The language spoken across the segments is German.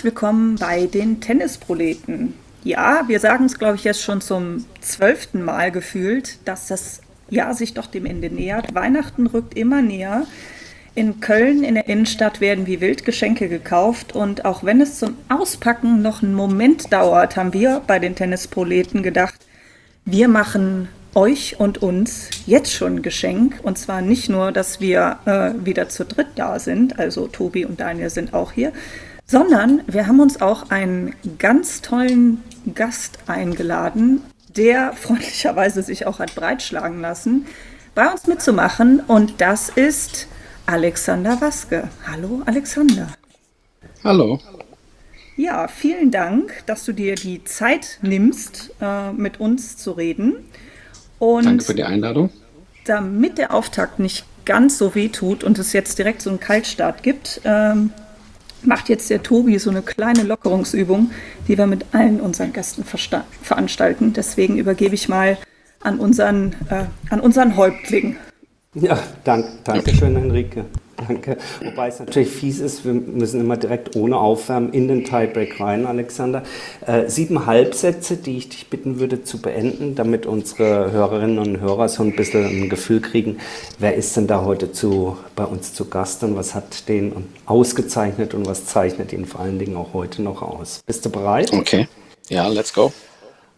Herzlich willkommen bei den Tennisproleten. Ja, wir sagen es, glaube ich, jetzt schon zum zwölften Mal gefühlt, dass das Jahr sich doch dem Ende nähert. Weihnachten rückt immer näher. In Köln in der Innenstadt werden wie wild Geschenke gekauft und auch wenn es zum Auspacken noch einen Moment dauert, haben wir bei den Tennisproleten gedacht, wir machen euch und uns jetzt schon ein Geschenk. Und zwar nicht nur, dass wir äh, wieder zu dritt da sind, also Tobi und Daniel sind auch hier, sondern wir haben uns auch einen ganz tollen Gast eingeladen, der freundlicherweise sich auch hat breitschlagen lassen, bei uns mitzumachen. Und das ist Alexander Waske. Hallo Alexander. Hallo. Ja, vielen Dank, dass du dir die Zeit nimmst, äh, mit uns zu reden. Und Danke für die Einladung. Damit der Auftakt nicht ganz so weh tut und es jetzt direkt so einen Kaltstart gibt, ähm, macht jetzt der Tobi so eine kleine Lockerungsübung, die wir mit allen unseren Gästen veranstalten. Deswegen übergebe ich mal an unseren, äh, an unseren Häuptling. Ja, dank, danke schön, Henrike. Danke. Wobei es natürlich fies ist, wir müssen immer direkt ohne Aufwärmen in den Tiebreak rein, Alexander. Äh, sieben Halbsätze, die ich dich bitten würde zu beenden, damit unsere Hörerinnen und Hörer so ein bisschen ein Gefühl kriegen, wer ist denn da heute zu, bei uns zu Gast und was hat den ausgezeichnet und was zeichnet ihn vor allen Dingen auch heute noch aus. Bist du bereit? Okay. Ja, let's go.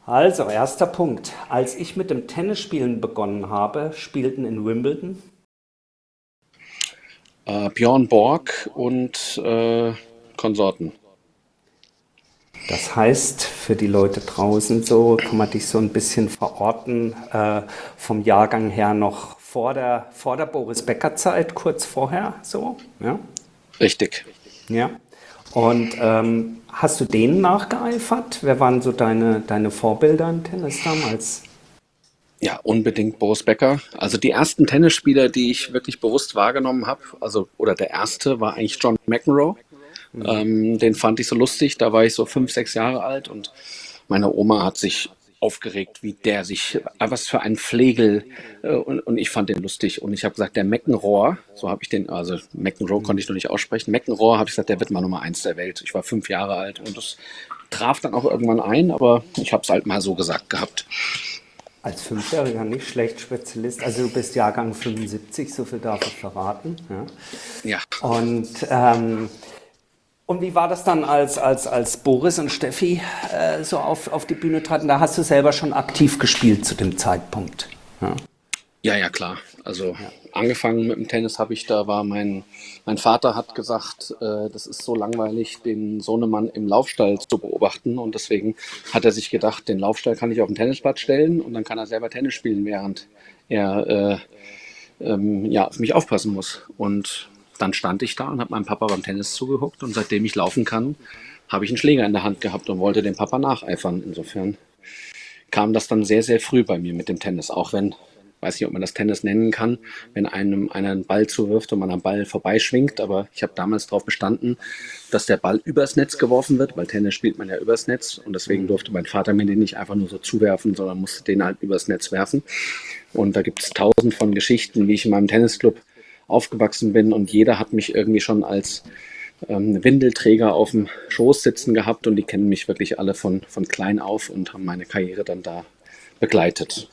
Also, erster Punkt. Als ich mit dem Tennisspielen begonnen habe, spielten in Wimbledon äh, Björn Borg und äh, Konsorten. Das heißt, für die Leute draußen so, kann man dich so ein bisschen verorten, äh, vom Jahrgang her noch vor der, vor der Boris Becker Zeit, kurz vorher, so, ja? Richtig. Ja. Und ähm, hast du denen nachgeeifert? Wer waren so deine, deine Vorbilder im Tennis damals? Ja, unbedingt Boris Becker. Also die ersten Tennisspieler, die ich wirklich bewusst wahrgenommen habe, also oder der erste war eigentlich John McEnroe. Mhm. Ähm, den fand ich so lustig. Da war ich so fünf, sechs Jahre alt und meine Oma hat sich aufgeregt, wie der sich, äh, was für ein Flegel. Äh, und, und ich fand den lustig. Und ich habe gesagt, der Meckenrohr, so habe ich den, also Meckenrohr mhm. konnte ich noch nicht aussprechen. Meckenrohr habe ich gesagt, der wird mal Nummer eins der Welt. Ich war fünf Jahre alt und das traf dann auch irgendwann ein, aber ich habe es halt mal so gesagt gehabt. Als Fünfjähriger nicht schlecht Spezialist. Also du bist Jahrgang 75, so viel darf ich verraten. Ja. ja. Und ähm, und wie war das dann, als, als, als Boris und Steffi äh, so auf, auf die Bühne traten? Da hast du selber schon aktiv gespielt zu dem Zeitpunkt. Ja, ja, ja klar. Also ja. Angefangen mit dem Tennis habe ich, da war mein, mein Vater hat gesagt, äh, das ist so langweilig, den Sohnemann im Laufstall zu beobachten. Und deswegen hat er sich gedacht, den Laufstall kann ich auf den Tennisplatz stellen und dann kann er selber Tennis spielen, während er äh, ähm, ja, auf mich aufpassen muss. Und dann stand ich da und habe meinem Papa beim Tennis zugeguckt und seitdem ich laufen kann, habe ich einen Schläger in der Hand gehabt und wollte dem Papa nacheifern. Insofern kam das dann sehr, sehr früh bei mir mit dem Tennis, auch wenn, weiß nicht, ob man das Tennis nennen kann, wenn einem einer einen Ball zuwirft und man am Ball vorbeischwingt, aber ich habe damals darauf bestanden, dass der Ball übers Netz geworfen wird, weil Tennis spielt man ja übers Netz. Und deswegen durfte mein Vater mir den nicht einfach nur so zuwerfen, sondern musste den halt übers Netz werfen. Und da gibt es tausend von Geschichten, wie ich in meinem Tennisclub aufgewachsen bin. Und jeder hat mich irgendwie schon als ähm, Windelträger auf dem Schoß sitzen gehabt. Und die kennen mich wirklich alle von, von klein auf und haben meine Karriere dann da begleitet.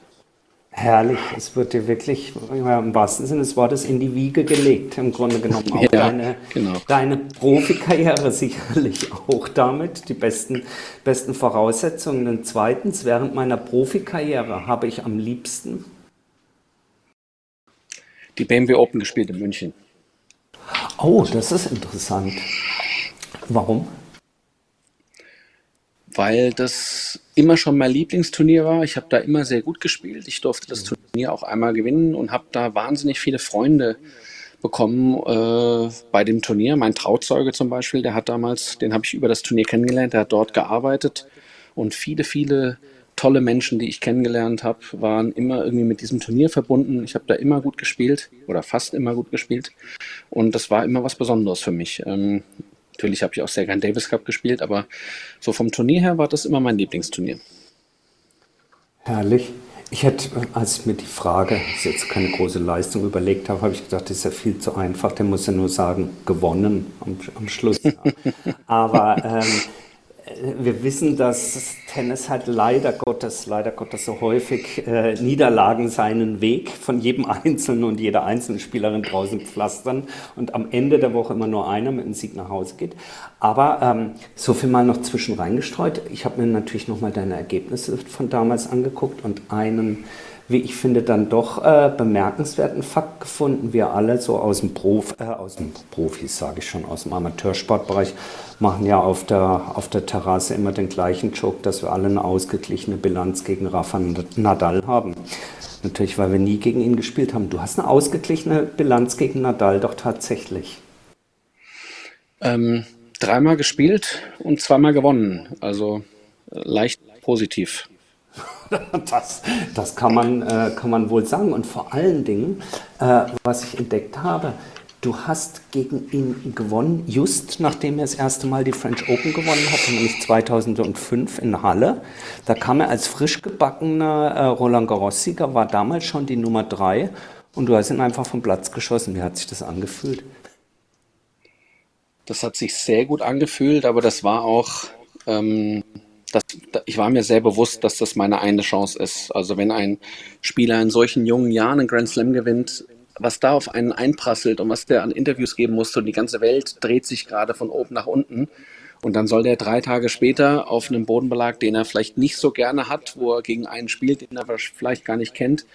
Herrlich, es wird dir wirklich im wahrsten Sinne des Wortes in die Wiege gelegt, im Grunde genommen auch ja, deine, genau. deine Profikarriere sicherlich auch damit, die besten, besten Voraussetzungen. Und zweitens, während meiner Profikarriere habe ich am liebsten die BMW Open gespielt in München. Oh, das ist interessant. Warum? Weil das immer schon mein Lieblingsturnier war. Ich habe da immer sehr gut gespielt. Ich durfte das Turnier auch einmal gewinnen und habe da wahnsinnig viele Freunde bekommen äh, bei dem Turnier. Mein Trauzeuge zum Beispiel, der hat damals, den habe ich über das Turnier kennengelernt, der hat dort gearbeitet und viele, viele tolle Menschen, die ich kennengelernt habe, waren immer irgendwie mit diesem Turnier verbunden. Ich habe da immer gut gespielt oder fast immer gut gespielt. Und das war immer was Besonderes für mich. Ähm, natürlich habe ich auch sehr gern Davis Cup gespielt, aber so vom Turnier her war das immer mein Lieblingsturnier. Herrlich. Ich hätte, als ich mir die Frage, das ist jetzt keine große Leistung, überlegt habe, habe ich gedacht, das ist ja viel zu einfach. Der muss ja nur sagen, gewonnen am, am Schluss. Aber ähm, wir wissen, dass Tennis hat leider Gottes, leider Gottes so häufig äh, Niederlagen seinen Weg von jedem Einzelnen und jeder einzelnen Spielerin draußen pflastern und am Ende der Woche immer nur einer mit einem Sieg nach Hause geht. Aber ähm, so viel mal noch zwischen reingestreut. Ich habe mir natürlich nochmal deine Ergebnisse von damals angeguckt und einen wie ich finde, dann doch äh, bemerkenswerten Fakt gefunden. Wir alle so aus dem Prof, äh, aus dem Profis, sage ich schon, aus dem Amateursportbereich machen ja auf der, auf der Terrasse immer den gleichen Joke, dass wir alle eine ausgeglichene Bilanz gegen Rafa Nadal haben. Natürlich, weil wir nie gegen ihn gespielt haben. Du hast eine ausgeglichene Bilanz gegen Nadal doch tatsächlich. Ähm, dreimal gespielt und zweimal gewonnen. Also äh, leicht positiv. Das, das kann, man, äh, kann man wohl sagen. Und vor allen Dingen, äh, was ich entdeckt habe, du hast gegen ihn gewonnen, just nachdem er das erste Mal die French Open gewonnen hat, nämlich 2005 in Halle. Da kam er als frisch gebackener äh, Roland Garros-Sieger, war damals schon die Nummer drei und du hast ihn einfach vom Platz geschossen. Wie hat sich das angefühlt? Das hat sich sehr gut angefühlt, aber das war auch ähm, das, ich war mir sehr bewusst, dass das meine eine Chance ist. Also wenn ein Spieler in solchen jungen Jahren einen Grand Slam gewinnt, was da auf einen einprasselt und was der an Interviews geben musste und die ganze Welt dreht sich gerade von oben nach unten. Und dann soll der drei Tage später auf einem Bodenbelag, den er vielleicht nicht so gerne hat, wo er gegen einen spielt, den er vielleicht gar nicht kennt.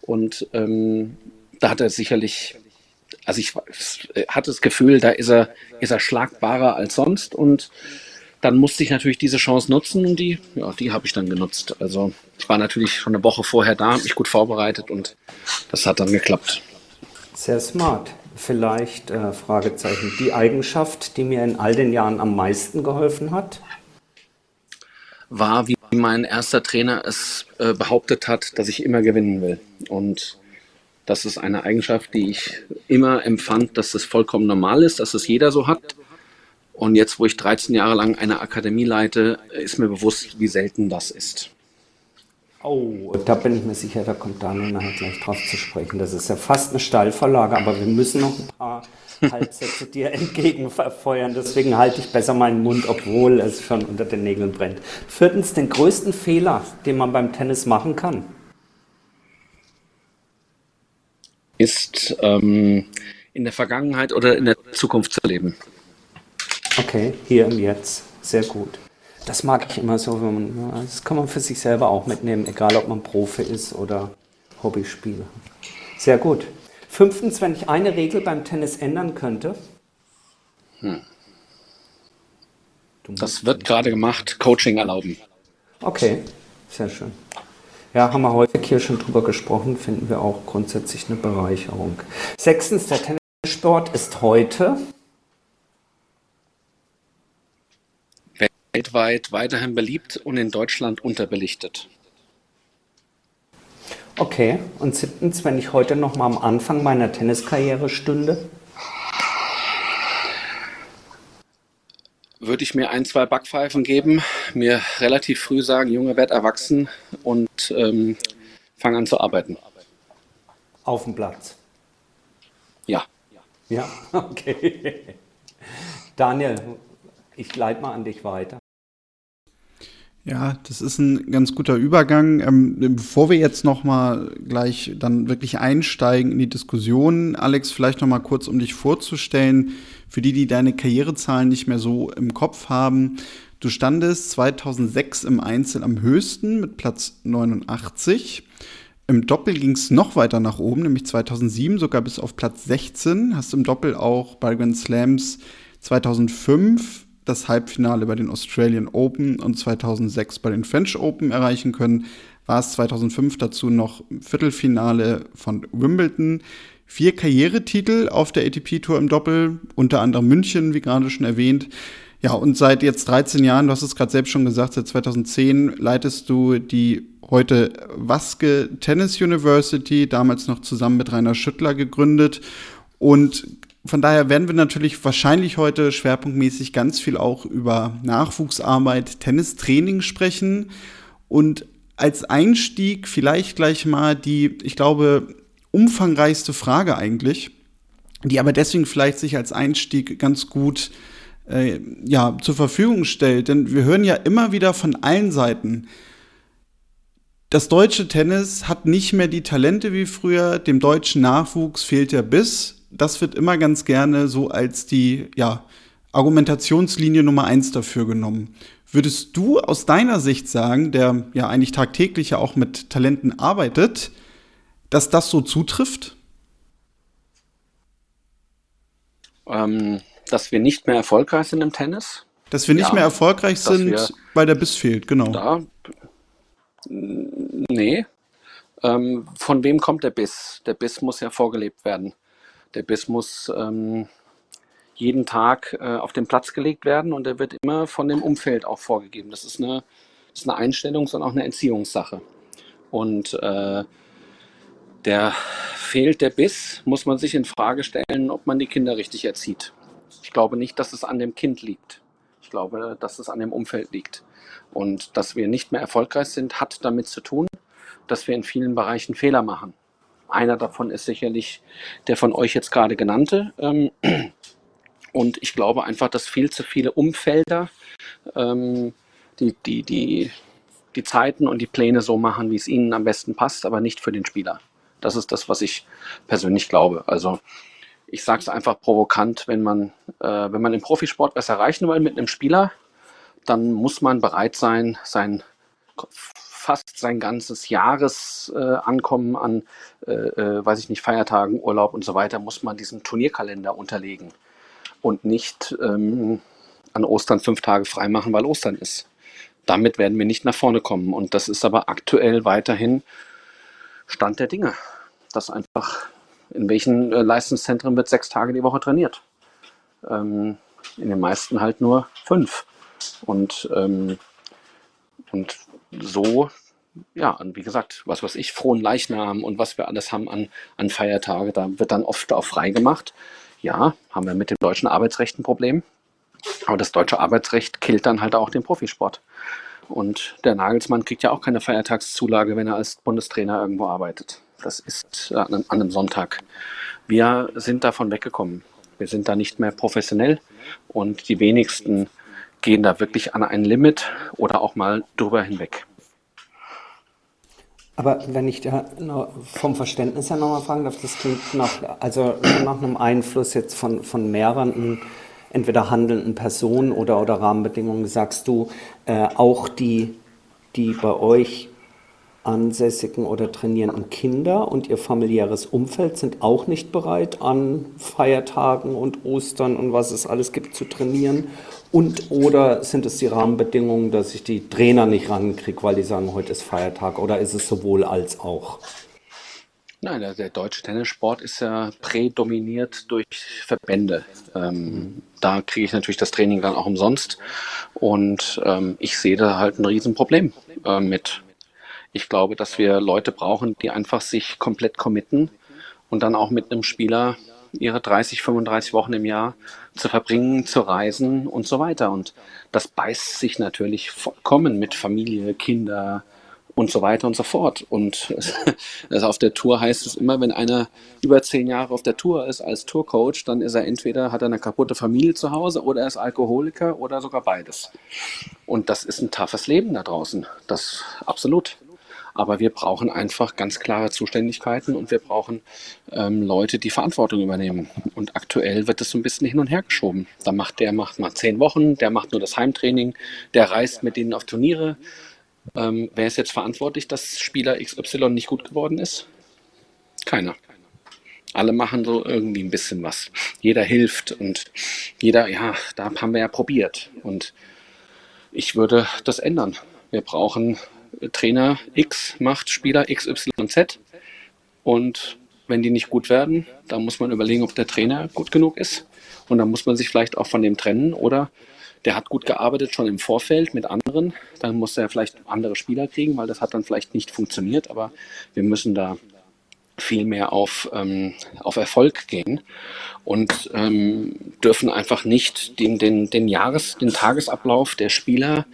Und ähm, da hat er sicherlich, also ich hatte das Gefühl, da ist er, ist er schlagbarer als sonst und dann musste ich natürlich diese Chance nutzen und die, ja, die habe ich dann genutzt. Also ich war natürlich schon eine Woche vorher da, mich gut vorbereitet und das hat dann geklappt. Sehr smart. Vielleicht, äh, Fragezeichen, die Eigenschaft, die mir in all den Jahren am meisten geholfen hat? War, wie mein erster Trainer es äh, behauptet hat, dass ich immer gewinnen will. Und das ist eine Eigenschaft, die ich immer empfand, dass es vollkommen normal ist, dass es jeder so hat. Und jetzt, wo ich 13 Jahre lang eine Akademie leite, ist mir bewusst, wie selten das ist. Oh, da bin ich mir sicher, da kommt Daniel nachher gleich drauf zu sprechen. Das ist ja fast eine Steilvorlage, aber wir müssen noch ein paar Halbsätze dir entgegenfeuern. Deswegen halte ich besser meinen Mund, obwohl es schon unter den Nägeln brennt. Viertens, den größten Fehler, den man beim Tennis machen kann. Ist ähm, in der Vergangenheit oder in der Zukunft zu leben. Okay, hier im Jetzt. Sehr gut. Das mag ich immer so, wenn man, das kann man für sich selber auch mitnehmen, egal ob man Profi ist oder Hobbyspieler. Sehr gut. Fünftens, wenn ich eine Regel beim Tennis ändern könnte. Hm. Das wird gerade gemacht, Coaching erlauben. Okay, sehr schön. Ja, haben wir häufig hier schon drüber gesprochen, finden wir auch grundsätzlich eine Bereicherung. Sechstens, der Tennissport ist heute weltweit weiterhin beliebt und in Deutschland unterbelichtet. Okay, und siebtens, wenn ich heute noch mal am Anfang meiner Tenniskarriere stünde? Würde ich mir ein, zwei Backpfeifen geben, mir relativ früh sagen, Junge, werd erwachsen und ähm, fang an zu arbeiten. Auf dem Platz? Ja. Ja, okay. Daniel, ich leite mal an dich weiter. Ja, das ist ein ganz guter Übergang. Ähm, bevor wir jetzt noch mal gleich dann wirklich einsteigen in die Diskussion, Alex, vielleicht noch mal kurz, um dich vorzustellen, für die, die deine Karrierezahlen nicht mehr so im Kopf haben. Du standest 2006 im Einzel am höchsten mit Platz 89. Im Doppel ging es noch weiter nach oben, nämlich 2007 sogar bis auf Platz 16. Hast im Doppel auch bei Grand Slams 2005 das Halbfinale bei den Australian Open und 2006 bei den French Open erreichen können, war es 2005 dazu noch Viertelfinale von Wimbledon. Vier Karrieretitel auf der ATP-Tour im Doppel, unter anderem München, wie gerade schon erwähnt. Ja, und seit jetzt 13 Jahren, du hast es gerade selbst schon gesagt, seit 2010 leitest du die heute Waske Tennis University, damals noch zusammen mit Rainer Schüttler gegründet. Und von daher werden wir natürlich wahrscheinlich heute schwerpunktmäßig ganz viel auch über Nachwuchsarbeit, Tennistraining sprechen. Und als Einstieg vielleicht gleich mal die, ich glaube, umfangreichste Frage eigentlich, die aber deswegen vielleicht sich als Einstieg ganz gut äh, ja, zur Verfügung stellt. Denn wir hören ja immer wieder von allen Seiten, das deutsche Tennis hat nicht mehr die Talente wie früher, dem deutschen Nachwuchs fehlt der Biss. Das wird immer ganz gerne so als die ja, Argumentationslinie Nummer eins dafür genommen. Würdest du aus deiner Sicht sagen, der ja eigentlich tagtäglich ja auch mit Talenten arbeitet, dass das so zutrifft? Ähm, dass wir nicht mehr erfolgreich sind im Tennis. Dass wir nicht ja, mehr erfolgreich sind, weil der Biss fehlt, genau. Da, nee. Ähm, von wem kommt der Biss? Der Biss muss ja vorgelebt werden. Der Biss muss ähm, jeden Tag äh, auf den Platz gelegt werden und der wird immer von dem Umfeld auch vorgegeben. Das ist eine, das ist eine Einstellungs- und auch eine Entziehungssache. Und äh, der fehlt der Biss, muss man sich in Frage stellen, ob man die Kinder richtig erzieht. Ich glaube nicht, dass es an dem Kind liegt. Ich glaube, dass es an dem Umfeld liegt. Und dass wir nicht mehr erfolgreich sind, hat damit zu tun, dass wir in vielen Bereichen Fehler machen. Einer davon ist sicherlich der von euch jetzt gerade genannte. Ähm, und ich glaube einfach, dass viel zu viele Umfelder ähm, die, die, die, die Zeiten und die Pläne so machen, wie es ihnen am besten passt, aber nicht für den Spieler. Das ist das, was ich persönlich glaube. Also ich sage es einfach provokant, wenn man, äh, wenn man im Profisport was erreichen will mit einem Spieler, dann muss man bereit sein, sein fast sein ganzes Jahresankommen äh, an, äh, äh, weiß ich nicht, Feiertagen, Urlaub und so weiter, muss man diesem Turnierkalender unterlegen und nicht ähm, an Ostern fünf Tage frei machen, weil Ostern ist. Damit werden wir nicht nach vorne kommen. Und das ist aber aktuell weiterhin Stand der Dinge. Dass einfach, in welchen äh, Leistungszentren wird sechs Tage die Woche trainiert? Ähm, in den meisten halt nur fünf. Und, ähm, und so, ja, wie gesagt, was weiß ich, frohen Leichnam und was wir alles haben an, an Feiertage, da wird dann oft auch frei gemacht. Ja, haben wir mit dem deutschen Arbeitsrecht ein Problem. Aber das deutsche Arbeitsrecht killt dann halt auch den Profisport. Und der Nagelsmann kriegt ja auch keine Feiertagszulage, wenn er als Bundestrainer irgendwo arbeitet. Das ist an einem Sonntag. Wir sind davon weggekommen. Wir sind da nicht mehr professionell und die wenigsten gehen da wirklich an ein Limit oder auch mal drüber hinweg. Aber wenn ich da vom Verständnis her nochmal fragen darf, das klingt nach, also nach einem Einfluss jetzt von, von mehreren, entweder handelnden Personen oder, oder Rahmenbedingungen, sagst du, äh, auch die, die bei euch ansässigen oder trainierenden Kinder und ihr familiäres Umfeld sind auch nicht bereit, an Feiertagen und Ostern und was es alles gibt zu trainieren? Und oder sind es die Rahmenbedingungen, dass ich die Trainer nicht rankriege, weil die sagen, heute ist Feiertag? Oder ist es sowohl als auch? Nein, der, deutsche Tennissport ist ja prädominiert durch Verbände. Ähm, da kriege ich natürlich das Training dann auch umsonst. Und ähm, ich sehe da halt ein Riesenproblem äh, mit ich glaube, dass wir Leute brauchen, die einfach sich komplett committen und dann auch mit einem Spieler ihre 30, 35 Wochen im Jahr zu verbringen, zu reisen und so weiter. Und das beißt sich natürlich vollkommen mit Familie, Kinder und so weiter und so fort. Und also auf der Tour heißt es immer, wenn einer über zehn Jahre auf der Tour ist als Tourcoach, dann ist er entweder hat er eine kaputte Familie zu Hause oder er ist Alkoholiker oder sogar beides. Und das ist ein toughes Leben da draußen. Das absolut. Aber wir brauchen einfach ganz klare Zuständigkeiten und wir brauchen ähm, Leute, die Verantwortung übernehmen. Und aktuell wird es so ein bisschen hin und her geschoben. Da macht der macht mal zehn Wochen, der macht nur das Heimtraining, der reist mit denen auf Turniere. Ähm, wer ist jetzt verantwortlich, dass Spieler XY nicht gut geworden ist? Keiner. Alle machen so irgendwie ein bisschen was. Jeder hilft und jeder, ja, da haben wir ja probiert. Und ich würde das ändern. Wir brauchen Trainer X macht Spieler XYZ und wenn die nicht gut werden, dann muss man überlegen, ob der Trainer gut genug ist. Und dann muss man sich vielleicht auch von dem trennen. Oder der hat gut gearbeitet schon im Vorfeld mit anderen, dann muss er vielleicht andere Spieler kriegen, weil das hat dann vielleicht nicht funktioniert, aber wir müssen da viel mehr auf, ähm, auf Erfolg gehen und ähm, dürfen einfach nicht den, den, den Jahres-, den Tagesablauf der Spieler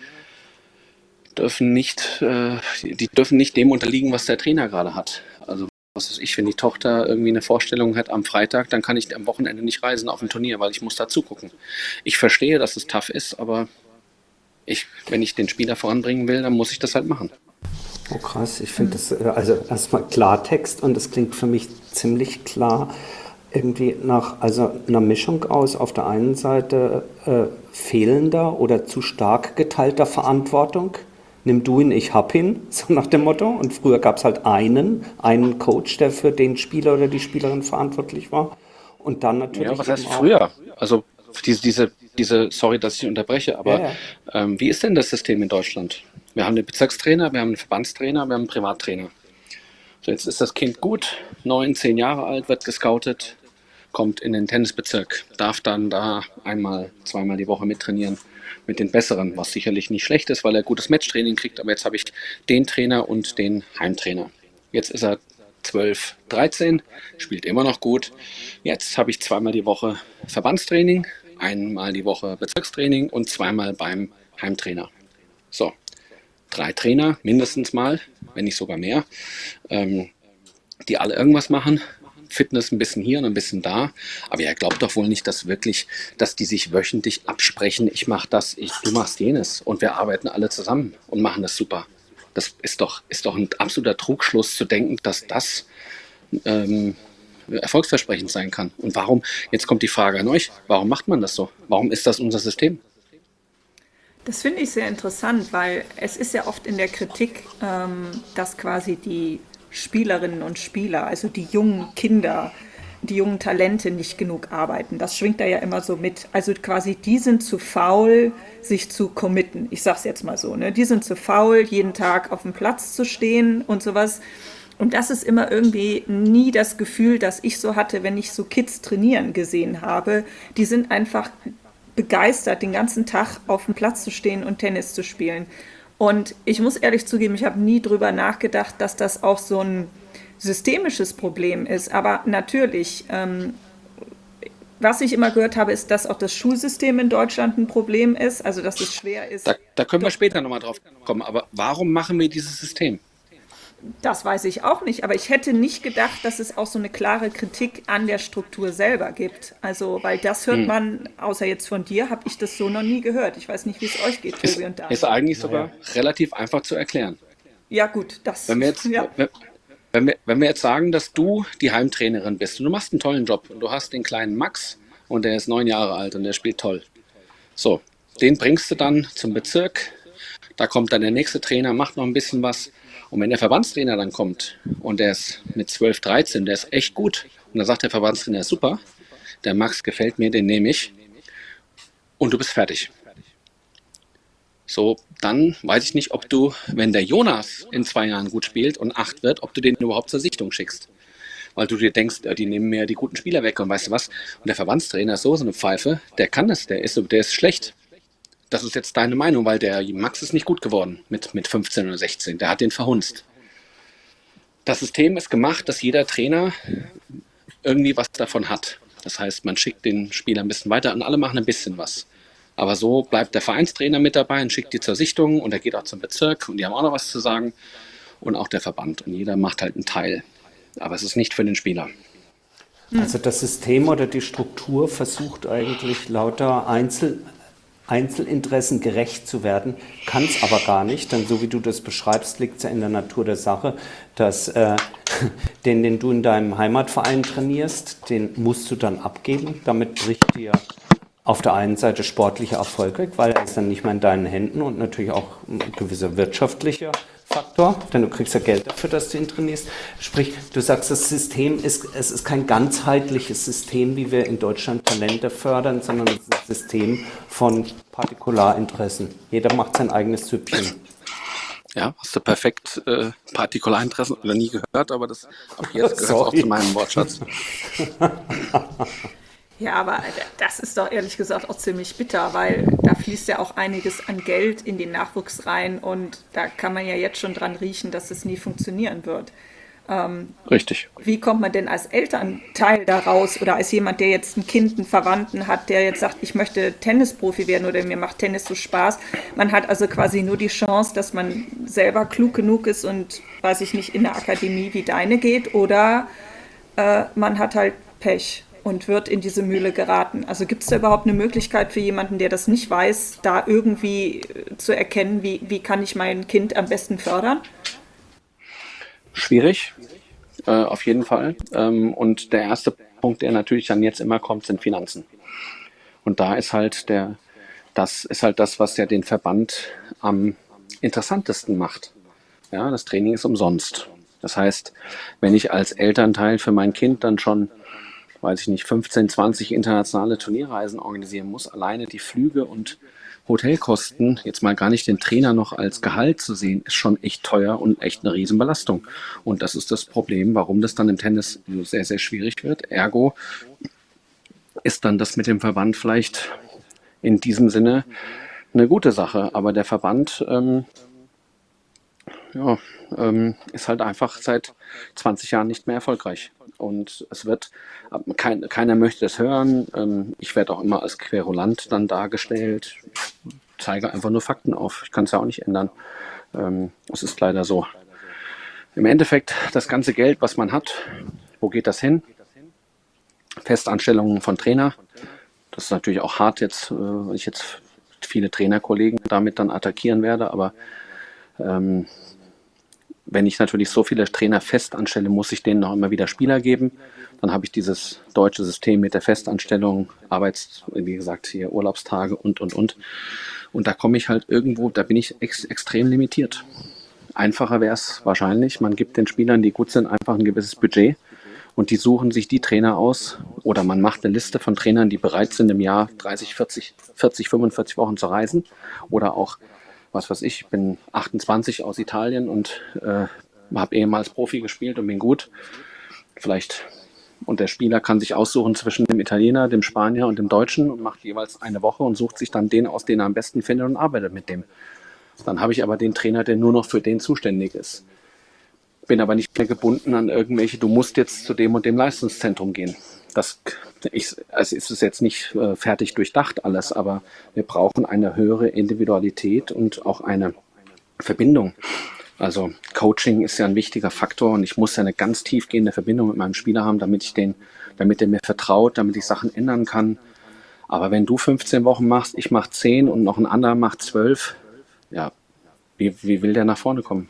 dürfen nicht, äh, die dürfen nicht dem unterliegen, was der Trainer gerade hat. Also was weiß ich, wenn die Tochter irgendwie eine Vorstellung hat am Freitag, dann kann ich am Wochenende nicht reisen auf ein Turnier, weil ich muss da zugucken. Ich verstehe, dass es tough ist, aber ich, wenn ich den Spieler voranbringen will, dann muss ich das halt machen. Oh krass, ich finde das, äh, also erstmal Klartext und das klingt für mich ziemlich klar irgendwie nach also einer Mischung aus auf der einen Seite äh, fehlender oder zu stark geteilter Verantwortung. Nimm du ihn, ich hab ihn, so nach dem Motto. Und früher gab es halt einen, einen Coach, der für den Spieler oder die Spielerin verantwortlich war. Und dann natürlich. Ja, was heißt früher? Also diese, diese, diese, sorry, dass ich unterbreche, aber ja, ja. Ähm, wie ist denn das System in Deutschland? Wir haben den Bezirkstrainer, wir haben einen Verbandstrainer, wir haben einen Privattrainer. So, jetzt ist das Kind gut, neun, zehn Jahre alt, wird gescoutet, kommt in den Tennisbezirk, darf dann da einmal, zweimal die Woche mittrainieren mit den Besseren, was sicherlich nicht schlecht ist, weil er gutes Matchtraining kriegt. Aber jetzt habe ich den Trainer und den Heimtrainer. Jetzt ist er 12, 13, spielt immer noch gut. Jetzt habe ich zweimal die Woche Verbandstraining, einmal die Woche Bezirkstraining und zweimal beim Heimtrainer. So, drei Trainer mindestens mal, wenn nicht sogar mehr, ähm, die alle irgendwas machen. Fitness ein bisschen hier und ein bisschen da. Aber er glaubt doch wohl nicht, dass wirklich, dass die sich wöchentlich absprechen, ich mache das, ich, du machst jenes und wir arbeiten alle zusammen und machen das super. Das ist doch, ist doch ein absoluter Trugschluss zu denken, dass das ähm, erfolgsversprechend sein kann. Und warum, jetzt kommt die Frage an euch, warum macht man das so? Warum ist das unser System? Das finde ich sehr interessant, weil es ist ja oft in der Kritik, ähm, dass quasi die Spielerinnen und Spieler, also die jungen Kinder, die jungen Talente nicht genug arbeiten. Das schwingt da ja immer so mit. Also quasi, die sind zu faul, sich zu committen. Ich sag's jetzt mal so, ne? Die sind zu faul, jeden Tag auf dem Platz zu stehen und sowas. Und das ist immer irgendwie nie das Gefühl, das ich so hatte, wenn ich so Kids trainieren gesehen habe. Die sind einfach begeistert, den ganzen Tag auf dem Platz zu stehen und Tennis zu spielen. Und ich muss ehrlich zugeben, ich habe nie drüber nachgedacht, dass das auch so ein systemisches Problem ist. Aber natürlich, ähm, was ich immer gehört habe, ist, dass auch das Schulsystem in Deutschland ein Problem ist, also dass es schwer ist. Da, da können wir später nochmal drauf kommen. Aber warum machen wir dieses System? Das weiß ich auch nicht, aber ich hätte nicht gedacht, dass es auch so eine klare Kritik an der Struktur selber gibt. Also, weil das hört hm. man, außer jetzt von dir, habe ich das so noch nie gehört. Ich weiß nicht, wie es euch geht, Tobi ist, und Daniel. Ist eigentlich sogar ja. relativ einfach zu erklären. Ja, gut, das. Wenn wir, jetzt, ja. wenn, wenn, wir, wenn wir jetzt sagen, dass du die Heimtrainerin bist und du machst einen tollen Job und du hast den kleinen Max und der ist neun Jahre alt und der spielt toll. So, den bringst du dann zum Bezirk. Da kommt dann der nächste Trainer, macht noch ein bisschen was und wenn der Verbandstrainer dann kommt und der ist mit 12, 13, der ist echt gut und dann sagt der Verbandstrainer, super, der Max gefällt mir, den nehme ich und du bist fertig. So, dann weiß ich nicht, ob du, wenn der Jonas in zwei Jahren gut spielt und acht wird, ob du den überhaupt zur Sichtung schickst. Weil du dir denkst, die nehmen mir die guten Spieler weg und weißt du was? Und der Verbandstrainer ist so, so eine Pfeife, der kann das, der ist, der ist schlecht das ist jetzt deine Meinung, weil der Max ist nicht gut geworden mit, mit 15 oder 16. Der hat den verhunzt. Das System ist gemacht, dass jeder Trainer irgendwie was davon hat. Das heißt, man schickt den Spieler ein bisschen weiter und alle machen ein bisschen was. Aber so bleibt der Vereinstrainer mit dabei und schickt die zur Sichtung und er geht auch zum Bezirk und die haben auch noch was zu sagen und auch der Verband und jeder macht halt einen Teil. Aber es ist nicht für den Spieler. Also das System oder die Struktur versucht eigentlich lauter Einzel Einzelinteressen gerecht zu werden, kann es aber gar nicht, denn so wie du das beschreibst, liegt es ja in der Natur der Sache, dass äh, den, den du in deinem Heimatverein trainierst, den musst du dann abgeben. Damit bricht dir auf der einen Seite sportlicher Erfolg weg, weil er ist dann nicht mehr in deinen Händen und natürlich auch ein gewisser wirtschaftlicher Faktor, denn du kriegst ja Geld dafür, dass du ihn trainierst. Sprich, du sagst, das System ist, es ist kein ganzheitliches System, wie wir in Deutschland Talente fördern, sondern es ist ein System von Partikularinteressen. Jeder macht sein eigenes Süppchen. Ja, hast du perfekt äh, Partikularinteressen oder nie gehört, aber das ab jetzt gehört auch zu meinem Wortschatz. Ja, aber das ist doch ehrlich gesagt auch ziemlich bitter, weil da fließt ja auch einiges an Geld in den Nachwuchs rein und da kann man ja jetzt schon dran riechen, dass es nie funktionieren wird. Ähm, Richtig. Wie kommt man denn als Elternteil daraus oder als jemand, der jetzt ein Kind, einen Verwandten hat, der jetzt sagt, ich möchte Tennisprofi werden oder mir macht Tennis so Spaß? Man hat also quasi nur die Chance, dass man selber klug genug ist und, weiß ich nicht, in der Akademie wie deine geht oder äh, man hat halt Pech und wird in diese Mühle geraten. Also gibt es da überhaupt eine Möglichkeit für jemanden, der das nicht weiß, da irgendwie äh, zu erkennen, wie, wie kann ich mein Kind am besten fördern? Schwierig, äh, auf jeden Fall. Ähm, und der erste Punkt, der natürlich dann jetzt immer kommt, sind Finanzen. Und da ist halt der, das ist halt das, was ja den Verband am interessantesten macht. Ja, das Training ist umsonst. Das heißt, wenn ich als Elternteil für mein Kind dann schon, weiß ich nicht, 15, 20 internationale Turnierreisen organisieren muss, alleine die Flüge und Hotelkosten, jetzt mal gar nicht den Trainer noch als Gehalt zu sehen, ist schon echt teuer und echt eine Riesenbelastung. Und das ist das Problem, warum das dann im Tennis sehr, sehr schwierig wird. Ergo ist dann das mit dem Verband vielleicht in diesem Sinne eine gute Sache. Aber der Verband ähm, ja, ähm, ist halt einfach seit 20 Jahren nicht mehr erfolgreich. Und es wird, kein, keiner möchte es hören. Ähm, ich werde auch immer als Querulant dann dargestellt. Zeige einfach nur Fakten auf. Ich kann es ja auch nicht ändern. Ähm, es ist leider so. Im Endeffekt, das ganze Geld, was man hat, wo geht das hin? Festanstellungen von Trainer. Das ist natürlich auch hart jetzt, äh, weil ich jetzt viele Trainerkollegen damit dann attackieren werde, aber ähm, wenn ich natürlich so viele Trainer fest anstelle, muss ich denen noch immer wieder Spieler geben. Dann habe ich dieses deutsche System mit der Festanstellung, Arbeits, wie gesagt, hier Urlaubstage und, und, und. Und da komme ich halt irgendwo, da bin ich ex extrem limitiert. Einfacher wäre es wahrscheinlich, man gibt den Spielern, die gut sind, einfach ein gewisses Budget und die suchen sich die Trainer aus oder man macht eine Liste von Trainern, die bereit sind, im Jahr 30, 40, 40, 45 Wochen zu reisen oder auch was weiß ich, ich bin 28 aus Italien und äh, habe ehemals Profi gespielt und bin gut. Vielleicht und der Spieler kann sich aussuchen zwischen dem Italiener, dem Spanier und dem Deutschen und macht jeweils eine Woche und sucht sich dann den aus, den er am besten findet und arbeitet mit dem. Dann habe ich aber den Trainer, der nur noch für den zuständig ist. Bin aber nicht mehr gebunden an irgendwelche, du musst jetzt zu dem und dem Leistungszentrum gehen. Das ich, also ist es jetzt nicht äh, fertig durchdacht alles, aber wir brauchen eine höhere Individualität und auch eine Verbindung. Also Coaching ist ja ein wichtiger Faktor und ich muss ja eine ganz tiefgehende Verbindung mit meinem Spieler haben, damit ich den, damit er mir vertraut, damit ich Sachen ändern kann. Aber wenn du 15 Wochen machst, ich mache 10 und noch ein anderer macht 12, ja, wie, wie will der nach vorne kommen?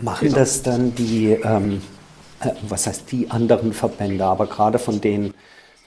Machen das dann die ähm, äh, was heißt die anderen Verbände, aber gerade von denen,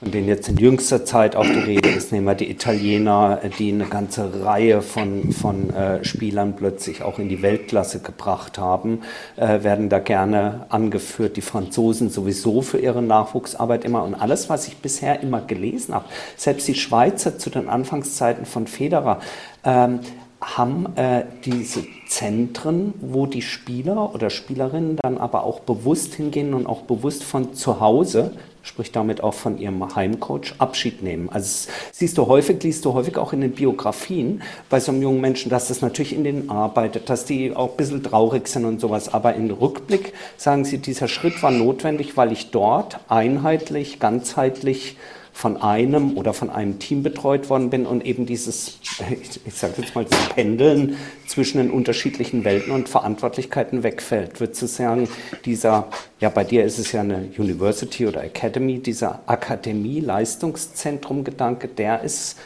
von denen jetzt in jüngster Zeit auch die Rede ist, nehmen wir die Italiener, äh, die eine ganze Reihe von, von äh, Spielern plötzlich auch in die Weltklasse gebracht haben, äh, werden da gerne angeführt. Die Franzosen sowieso für ihre Nachwuchsarbeit immer. Und alles, was ich bisher immer gelesen habe, selbst die Schweizer zu den Anfangszeiten von Federer, ähm, haben äh, diese Zentren, wo die Spieler oder Spielerinnen dann aber auch bewusst hingehen und auch bewusst von zu Hause, sprich damit auch von ihrem Heimcoach, Abschied nehmen. Also siehst du häufig, liest du häufig auch in den Biografien bei so einem jungen Menschen, dass das natürlich in denen arbeitet, dass die auch ein bisschen traurig sind und sowas. Aber im Rückblick sagen sie, dieser Schritt war notwendig, weil ich dort einheitlich, ganzheitlich von einem oder von einem Team betreut worden bin und eben dieses, ich, ich sage jetzt mal, das Pendeln zwischen den unterschiedlichen Welten und Verantwortlichkeiten wegfällt. Würdest du sagen, dieser, ja, bei dir ist es ja eine University oder Academy, dieser Akademie-Leistungszentrum-Gedanke, der ist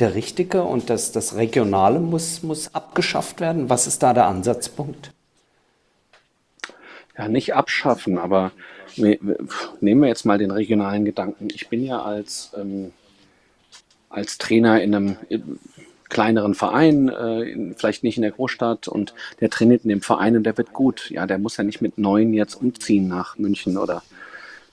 der richtige und das, das Regionale muss, muss abgeschafft werden. Was ist da der Ansatzpunkt? Ja, nicht abschaffen, aber nehmen wir jetzt mal den regionalen Gedanken. Ich bin ja als, ähm, als Trainer in einem kleineren Verein, äh, vielleicht nicht in der Großstadt und der trainiert in dem Verein und der wird gut. Ja, der muss ja nicht mit neun jetzt umziehen nach München oder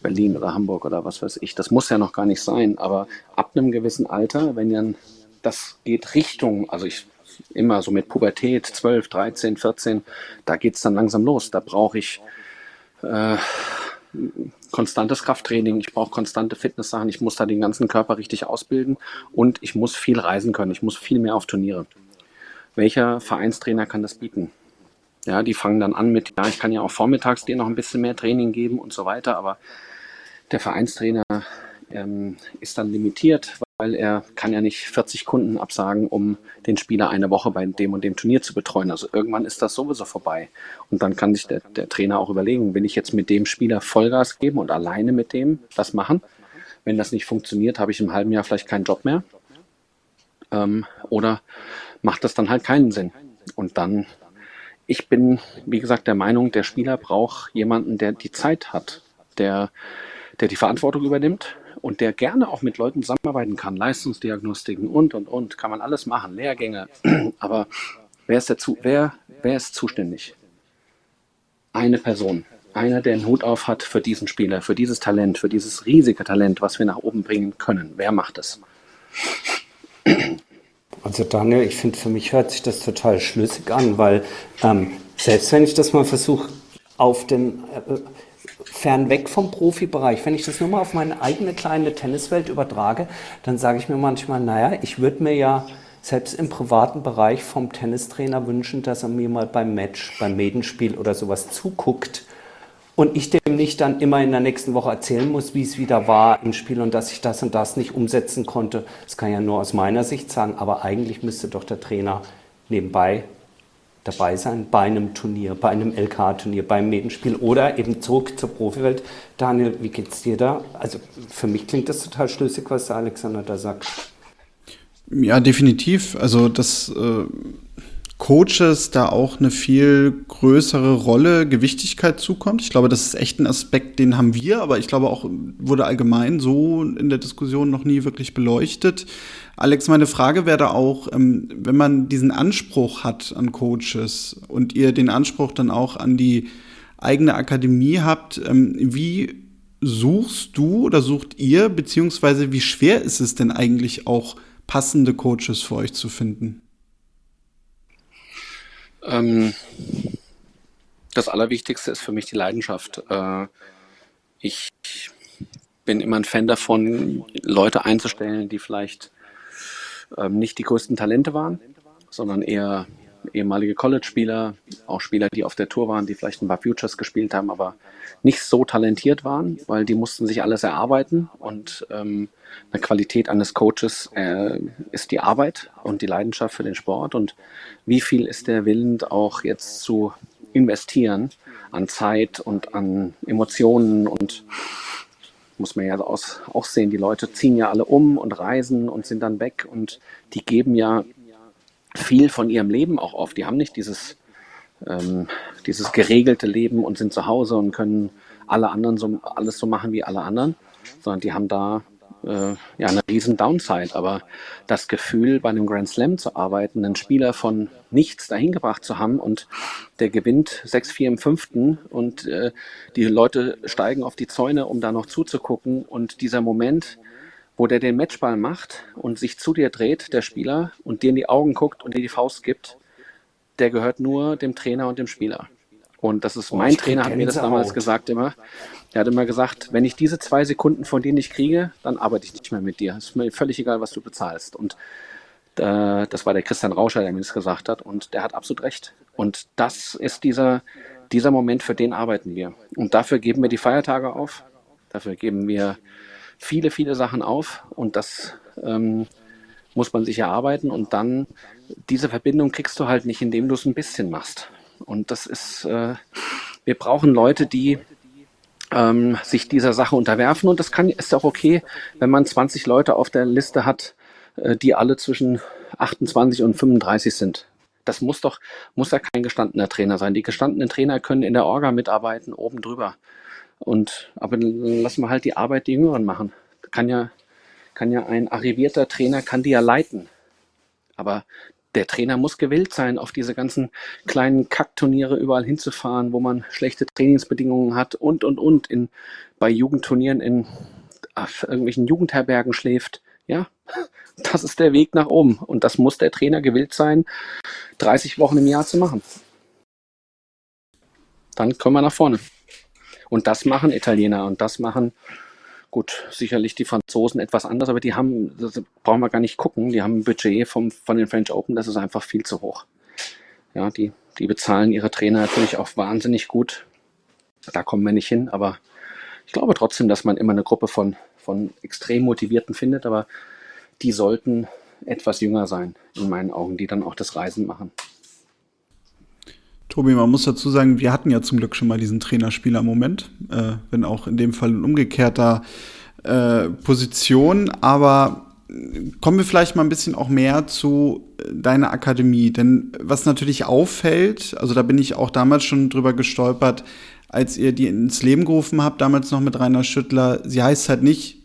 Berlin oder Hamburg oder was weiß ich. Das muss ja noch gar nicht sein. Aber ab einem gewissen Alter, wenn dann das geht Richtung, also ich immer so mit Pubertät, 12, 13, 14, da geht es dann langsam los. Da brauche ich äh, konstantes Krafttraining, ich brauche konstante Fitnesssachen, ich muss da den ganzen Körper richtig ausbilden und ich muss viel reisen können, ich muss viel mehr auf Turniere. Welcher Vereinstrainer kann das bieten? Ja, die fangen dann an mit, ja, ich kann ja auch vormittags dir noch ein bisschen mehr Training geben und so weiter, aber der Vereinstrainer ähm, ist dann limitiert, weil er kann ja nicht 40 Kunden absagen, um den Spieler eine Woche bei dem und dem Turnier zu betreuen. Also irgendwann ist das sowieso vorbei. Und dann kann sich der, der Trainer auch überlegen, will ich jetzt mit dem Spieler Vollgas geben und alleine mit dem das machen? Wenn das nicht funktioniert, habe ich im halben Jahr vielleicht keinen Job mehr. Ähm, oder macht das dann halt keinen Sinn. Und dann, ich bin, wie gesagt, der Meinung, der Spieler braucht jemanden, der die Zeit hat, der, der die Verantwortung übernimmt, und der gerne auch mit Leuten zusammenarbeiten kann, Leistungsdiagnostiken und, und, und, kann man alles machen, Lehrgänge. Aber wer ist, dazu, wer, wer ist zuständig? Eine Person. Einer, der einen Hut auf hat für diesen Spieler, für dieses Talent, für dieses riesige Talent, was wir nach oben bringen können. Wer macht es? Also Daniel, ich finde, für mich hört sich das total schlüssig an, weil ähm, selbst wenn ich das mal versuche, auf den äh, fernweg vom Profibereich. Wenn ich das nur mal auf meine eigene kleine Tenniswelt übertrage, dann sage ich mir manchmal, naja, ich würde mir ja selbst im privaten Bereich vom Tennistrainer wünschen, dass er mir mal beim Match, beim Medenspiel oder sowas zuguckt und ich dem nicht dann immer in der nächsten Woche erzählen muss, wie es wieder war im Spiel und dass ich das und das nicht umsetzen konnte. Das kann ja nur aus meiner Sicht sagen, aber eigentlich müsste doch der Trainer nebenbei dabei sein bei einem Turnier, bei einem LK-Turnier, beim Medenspiel oder eben zurück zur Profiwelt. Daniel, wie geht's dir da? Also für mich klingt das total schlüssig, was der Alexander da sagt. Ja, definitiv. Also das äh, Coaches da auch eine viel größere Rolle, Gewichtigkeit zukommt. Ich glaube, das ist echt ein Aspekt, den haben wir, aber ich glaube auch wurde allgemein so in der Diskussion noch nie wirklich beleuchtet. Alex, meine Frage wäre da auch, ähm, wenn man diesen Anspruch hat an Coaches und ihr den Anspruch dann auch an die eigene Akademie habt, ähm, wie suchst du oder sucht ihr, beziehungsweise wie schwer ist es denn eigentlich auch passende Coaches für euch zu finden? Ähm, das Allerwichtigste ist für mich die Leidenschaft. Äh, ich bin immer ein Fan davon, Leute einzustellen, die vielleicht ähm, nicht die größten Talente waren, sondern eher ehemalige College-Spieler, auch Spieler, die auf der Tour waren, die vielleicht ein paar Futures gespielt haben, aber nicht so talentiert waren, weil die mussten sich alles erarbeiten und ähm, eine Qualität eines Coaches äh, ist die Arbeit und die Leidenschaft für den Sport und wie viel ist der willend auch jetzt zu investieren an Zeit und an Emotionen und muss man ja auch sehen, die Leute ziehen ja alle um und reisen und sind dann weg und die geben ja viel von ihrem Leben auch auf. Die haben nicht dieses, ähm, dieses geregelte Leben und sind zu Hause und können alle anderen so, alles so machen wie alle anderen, sondern die haben da äh, ja, eine riesen Downside. Aber das Gefühl, bei einem Grand Slam zu arbeiten, einen Spieler von nichts dahin gebracht zu haben und der gewinnt 6-4 im fünften und äh, die Leute steigen auf die Zäune, um da noch zuzugucken und dieser Moment, wo der den Matchball macht und sich zu dir dreht, der Spieler, und dir in die Augen guckt und dir die Faust gibt, der gehört nur dem Trainer und dem Spieler. Und das ist oh, mein Trainer, hat mir das damals gesagt immer. Er hat immer gesagt, wenn ich diese zwei Sekunden von dir nicht kriege, dann arbeite ich nicht mehr mit dir. Es ist mir völlig egal, was du bezahlst. Und äh, das war der Christian Rauscher, der mir das gesagt hat. Und der hat absolut recht. Und das ist dieser, dieser Moment, für den arbeiten wir. Und dafür geben wir die Feiertage auf. Dafür geben wir viele, viele Sachen auf. Und das ähm, muss man sich erarbeiten. Und dann, diese Verbindung kriegst du halt nicht, indem du es ein bisschen machst. Und das ist, äh, wir brauchen Leute, die ähm, sich dieser Sache unterwerfen. Und das kann, ist auch okay, wenn man 20 Leute auf der Liste hat, äh, die alle zwischen 28 und 35 sind. Das muss doch, muss ja kein gestandener Trainer sein. Die gestandenen Trainer können in der Orga mitarbeiten, oben drüber. Und, aber dann lassen wir halt die Arbeit die Jüngeren machen. Kann ja, kann ja ein arrivierter Trainer, kann die ja leiten. Aber der Trainer muss gewillt sein, auf diese ganzen kleinen Kackturniere überall hinzufahren, wo man schlechte Trainingsbedingungen hat und, und, und, in, bei Jugendturnieren in irgendwelchen Jugendherbergen schläft. Ja, das ist der Weg nach oben. Und das muss der Trainer gewillt sein, 30 Wochen im Jahr zu machen. Dann kommen wir nach vorne. Und das machen Italiener und das machen Gut, sicherlich die Franzosen etwas anders, aber die haben, das brauchen wir gar nicht gucken, die haben ein Budget vom, von den French Open, das ist einfach viel zu hoch. Ja, die, die bezahlen ihre Trainer natürlich auch wahnsinnig gut. Da kommen wir nicht hin, aber ich glaube trotzdem, dass man immer eine Gruppe von, von extrem Motivierten findet, aber die sollten etwas jünger sein, in meinen Augen, die dann auch das Reisen machen. Tobi, man muss dazu sagen, wir hatten ja zum Glück schon mal diesen Trainerspieler-Moment, äh, wenn auch in dem Fall in umgekehrter äh, Position. Aber kommen wir vielleicht mal ein bisschen auch mehr zu äh, deiner Akademie. Denn was natürlich auffällt, also da bin ich auch damals schon drüber gestolpert, als ihr die ins Leben gerufen habt, damals noch mit Rainer Schüttler, sie heißt halt nicht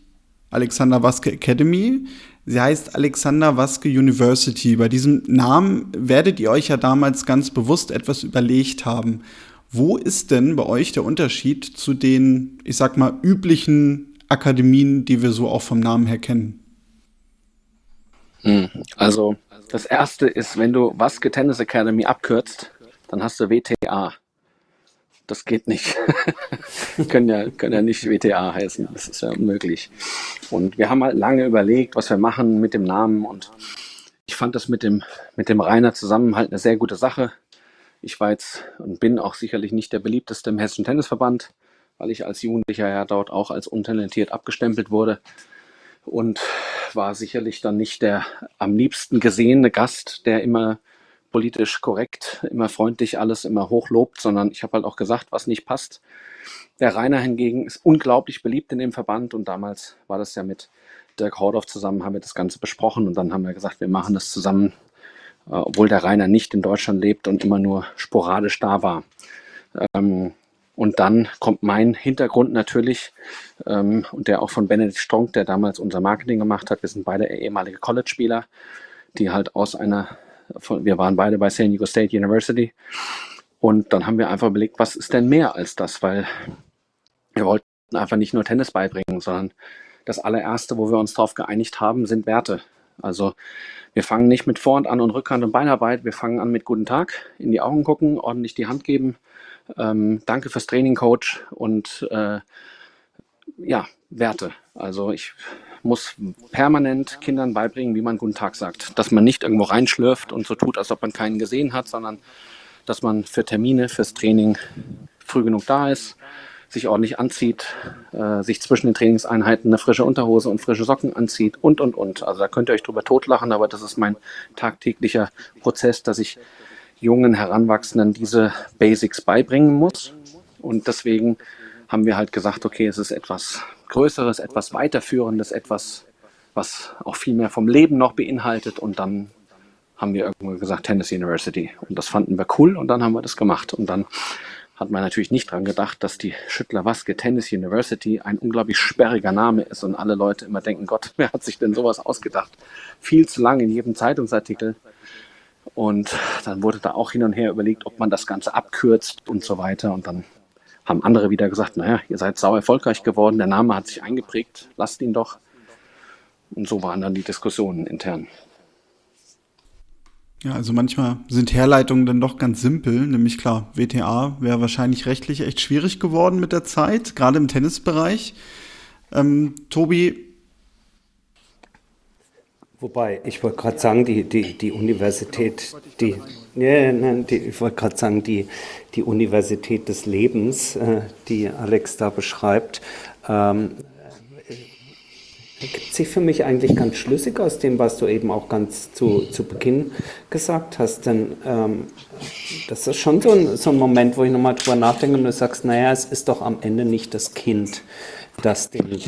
Alexander Waske Academy, Sie heißt Alexander Waske University. Bei diesem Namen werdet ihr euch ja damals ganz bewusst etwas überlegt haben. Wo ist denn bei euch der Unterschied zu den, ich sag mal, üblichen Akademien, die wir so auch vom Namen her kennen? Hm, also, das erste ist, wenn du Waske Tennis Academy abkürzt, dann hast du WTA das geht nicht. können, ja, können ja nicht WTA heißen. Das ist ja unmöglich. Und wir haben halt lange überlegt, was wir machen mit dem Namen. Und ich fand das mit dem, mit dem Rainer zusammen halt eine sehr gute Sache. Ich war jetzt und bin auch sicherlich nicht der beliebteste im Hessischen Tennisverband, weil ich als Jugendlicher ja dort auch als untalentiert abgestempelt wurde. Und war sicherlich dann nicht der am liebsten gesehene Gast, der immer politisch korrekt, immer freundlich alles, immer hochlobt, sondern ich habe halt auch gesagt, was nicht passt. Der Rainer hingegen ist unglaublich beliebt in dem Verband und damals war das ja mit Dirk Hordorf zusammen, haben wir das Ganze besprochen und dann haben wir gesagt, wir machen das zusammen, äh, obwohl der Rainer nicht in Deutschland lebt und immer nur sporadisch da war. Ähm, und dann kommt mein Hintergrund natürlich ähm, und der auch von Benedikt Strong, der damals unser Marketing gemacht hat. Wir sind beide ehemalige College-Spieler, die halt aus einer wir waren beide bei San Diego State University. Und dann haben wir einfach überlegt, was ist denn mehr als das? Weil wir wollten einfach nicht nur Tennis beibringen, sondern das allererste, wo wir uns darauf geeinigt haben, sind Werte. Also wir fangen nicht mit Vorhand an und Rückhand und Beinarbeit, wir fangen an mit guten Tag, in die Augen gucken, ordentlich die Hand geben. Ähm, danke fürs Training, Coach. Und äh, ja, Werte. Also ich muss permanent Kindern beibringen, wie man Guten Tag sagt. Dass man nicht irgendwo reinschlürft und so tut, als ob man keinen gesehen hat, sondern dass man für Termine, fürs Training früh genug da ist, sich ordentlich anzieht, äh, sich zwischen den Trainingseinheiten eine frische Unterhose und frische Socken anzieht und, und, und. Also da könnt ihr euch drüber totlachen, aber das ist mein tagtäglicher Prozess, dass ich jungen Heranwachsenden diese Basics beibringen muss. Und deswegen haben wir halt gesagt, okay, es ist etwas Größeres, etwas Weiterführendes, etwas, was auch viel mehr vom Leben noch beinhaltet. Und dann haben wir irgendwo gesagt, Tennis University. Und das fanden wir cool und dann haben wir das gemacht. Und dann hat man natürlich nicht dran gedacht, dass die Schüttler-Waske Tennis University ein unglaublich sperriger Name ist und alle Leute immer denken, Gott, wer hat sich denn sowas ausgedacht? Viel zu lang in jedem Zeitungsartikel. Und dann wurde da auch hin und her überlegt, ob man das Ganze abkürzt und so weiter. Und dann haben andere wieder gesagt, naja, ihr seid sau erfolgreich geworden, der Name hat sich eingeprägt, lasst ihn doch. Und so waren dann die Diskussionen intern. Ja, also manchmal sind Herleitungen dann doch ganz simpel, nämlich klar, WTA wäre wahrscheinlich rechtlich echt schwierig geworden mit der Zeit, gerade im Tennisbereich. Ähm, Tobi, Wobei, ich wollte gerade sagen, die, die, die Universität, die, ja, nein, die, ich wollte gerade sagen, die, die Universität des Lebens, äh, die Alex da beschreibt, ähm, ergibt sich für mich eigentlich ganz schlüssig aus dem, was du eben auch ganz zu, zu Beginn gesagt hast. Denn ähm, das ist schon so ein, so ein Moment, wo ich nochmal drüber nachdenke und du sagst, naja, es ist doch am Ende nicht das Kind dass den,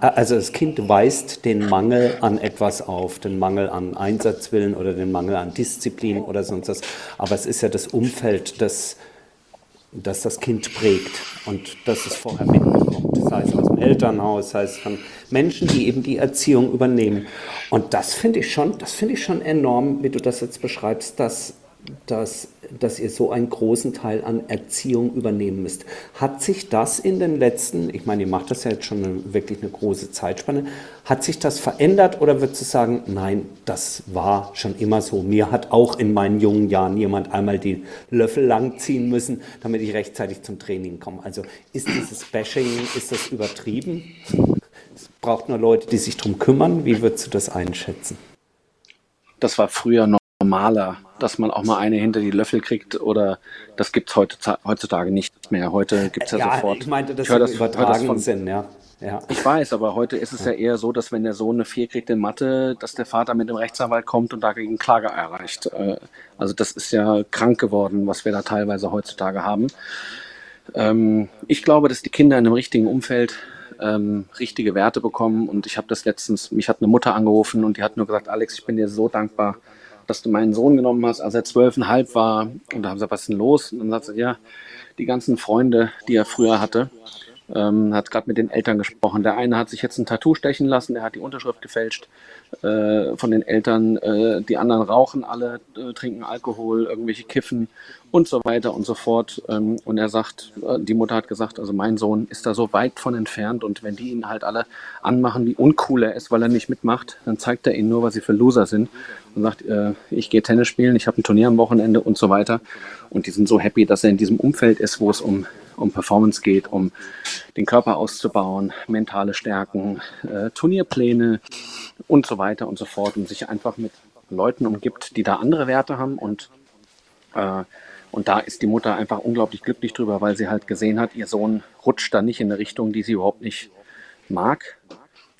also das Kind weist den Mangel an etwas auf, den Mangel an Einsatzwillen oder den Mangel an Disziplin oder sonst was. Aber es ist ja das Umfeld, das, das das Kind prägt und das es vorher mitbekommt. Das heißt aus dem Elternhaus, das heißt von Menschen, die eben die Erziehung übernehmen. Und das finde ich schon, das finde ich schon enorm, wie du das jetzt beschreibst, dass dass, dass ihr so einen großen Teil an Erziehung übernehmen müsst. Hat sich das in den letzten, ich meine, ihr macht das ja jetzt schon eine, wirklich eine große Zeitspanne, hat sich das verändert oder würdest du sagen, nein, das war schon immer so. Mir hat auch in meinen jungen Jahren jemand einmal die Löffel langziehen müssen, damit ich rechtzeitig zum Training komme. Also ist dieses Bashing, ist das übertrieben? Es braucht nur Leute, die sich darum kümmern. Wie würdest du das einschätzen? Das war früher noch normaler, dass man auch mal eine hinter die Löffel kriegt oder das gibt es heutzutage nicht mehr. Heute gibt es ja, ja, sofort. Ich meinte, das, ich das übertragenen Sinn, ja. Ja. Ich weiß, aber heute ist es ja. ja. eher so, dass wenn der Sohn eine 4 kriegt in Mathe, dass der Vater mit dem Rechtsanwalt kommt und dagegen Klage erreicht. Äh, also das ist ja krank geworden, was wir da teilweise heutzutage haben. Ähm, ich glaube, dass die Kinder in einem richtigen Umfeld ähm, richtige Werte bekommen und ich habe das letztens, mich hat eine Mutter angerufen und die hat nur gesagt, Alex, ich bin dir so dankbar, dass du meinen Sohn genommen hast, als er zwölfeinhalb war. Und da haben sie gesagt, was ist denn los? Und dann sagt sie, ja, die ganzen Freunde, die er früher hatte, ähm, hat gerade mit den Eltern gesprochen. Der eine hat sich jetzt ein Tattoo stechen lassen, der hat die Unterschrift gefälscht äh, von den Eltern. Äh, die anderen rauchen alle, äh, trinken Alkohol, irgendwelche Kiffen und so weiter und so fort. Ähm, und er sagt, äh, die Mutter hat gesagt, also mein Sohn ist da so weit von entfernt und wenn die ihn halt alle anmachen, wie uncool er ist, weil er nicht mitmacht, dann zeigt er ihnen nur, was sie für Loser sind und sagt, äh, ich gehe Tennis spielen, ich habe ein Turnier am Wochenende und so weiter. Und die sind so happy, dass er in diesem Umfeld ist, wo es um um Performance geht, um den Körper auszubauen, mentale Stärken, äh, Turnierpläne und so weiter und so fort und sich einfach mit Leuten umgibt, die da andere Werte haben und äh, und da ist die Mutter einfach unglaublich glücklich drüber, weil sie halt gesehen hat, ihr Sohn rutscht da nicht in eine Richtung, die sie überhaupt nicht mag.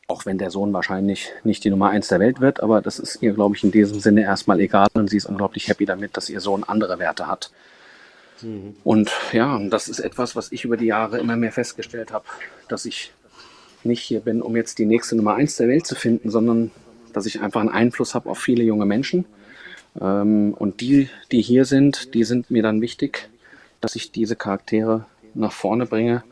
Auch wenn der Sohn wahrscheinlich nicht die Nummer eins der Welt wird, aber das ist ihr, glaube ich, in diesem Sinne erstmal egal und sie ist unglaublich happy damit, dass ihr Sohn andere Werte hat. Mhm. Und ja, das ist etwas, was ich über die Jahre immer mehr festgestellt habe, dass ich nicht hier bin, um jetzt die nächste Nummer eins der Welt zu finden, sondern dass ich einfach einen Einfluss habe auf viele junge Menschen. Ähm, und die, die hier sind, die sind mir dann wichtig, dass ich diese Charaktere nach vorne bringe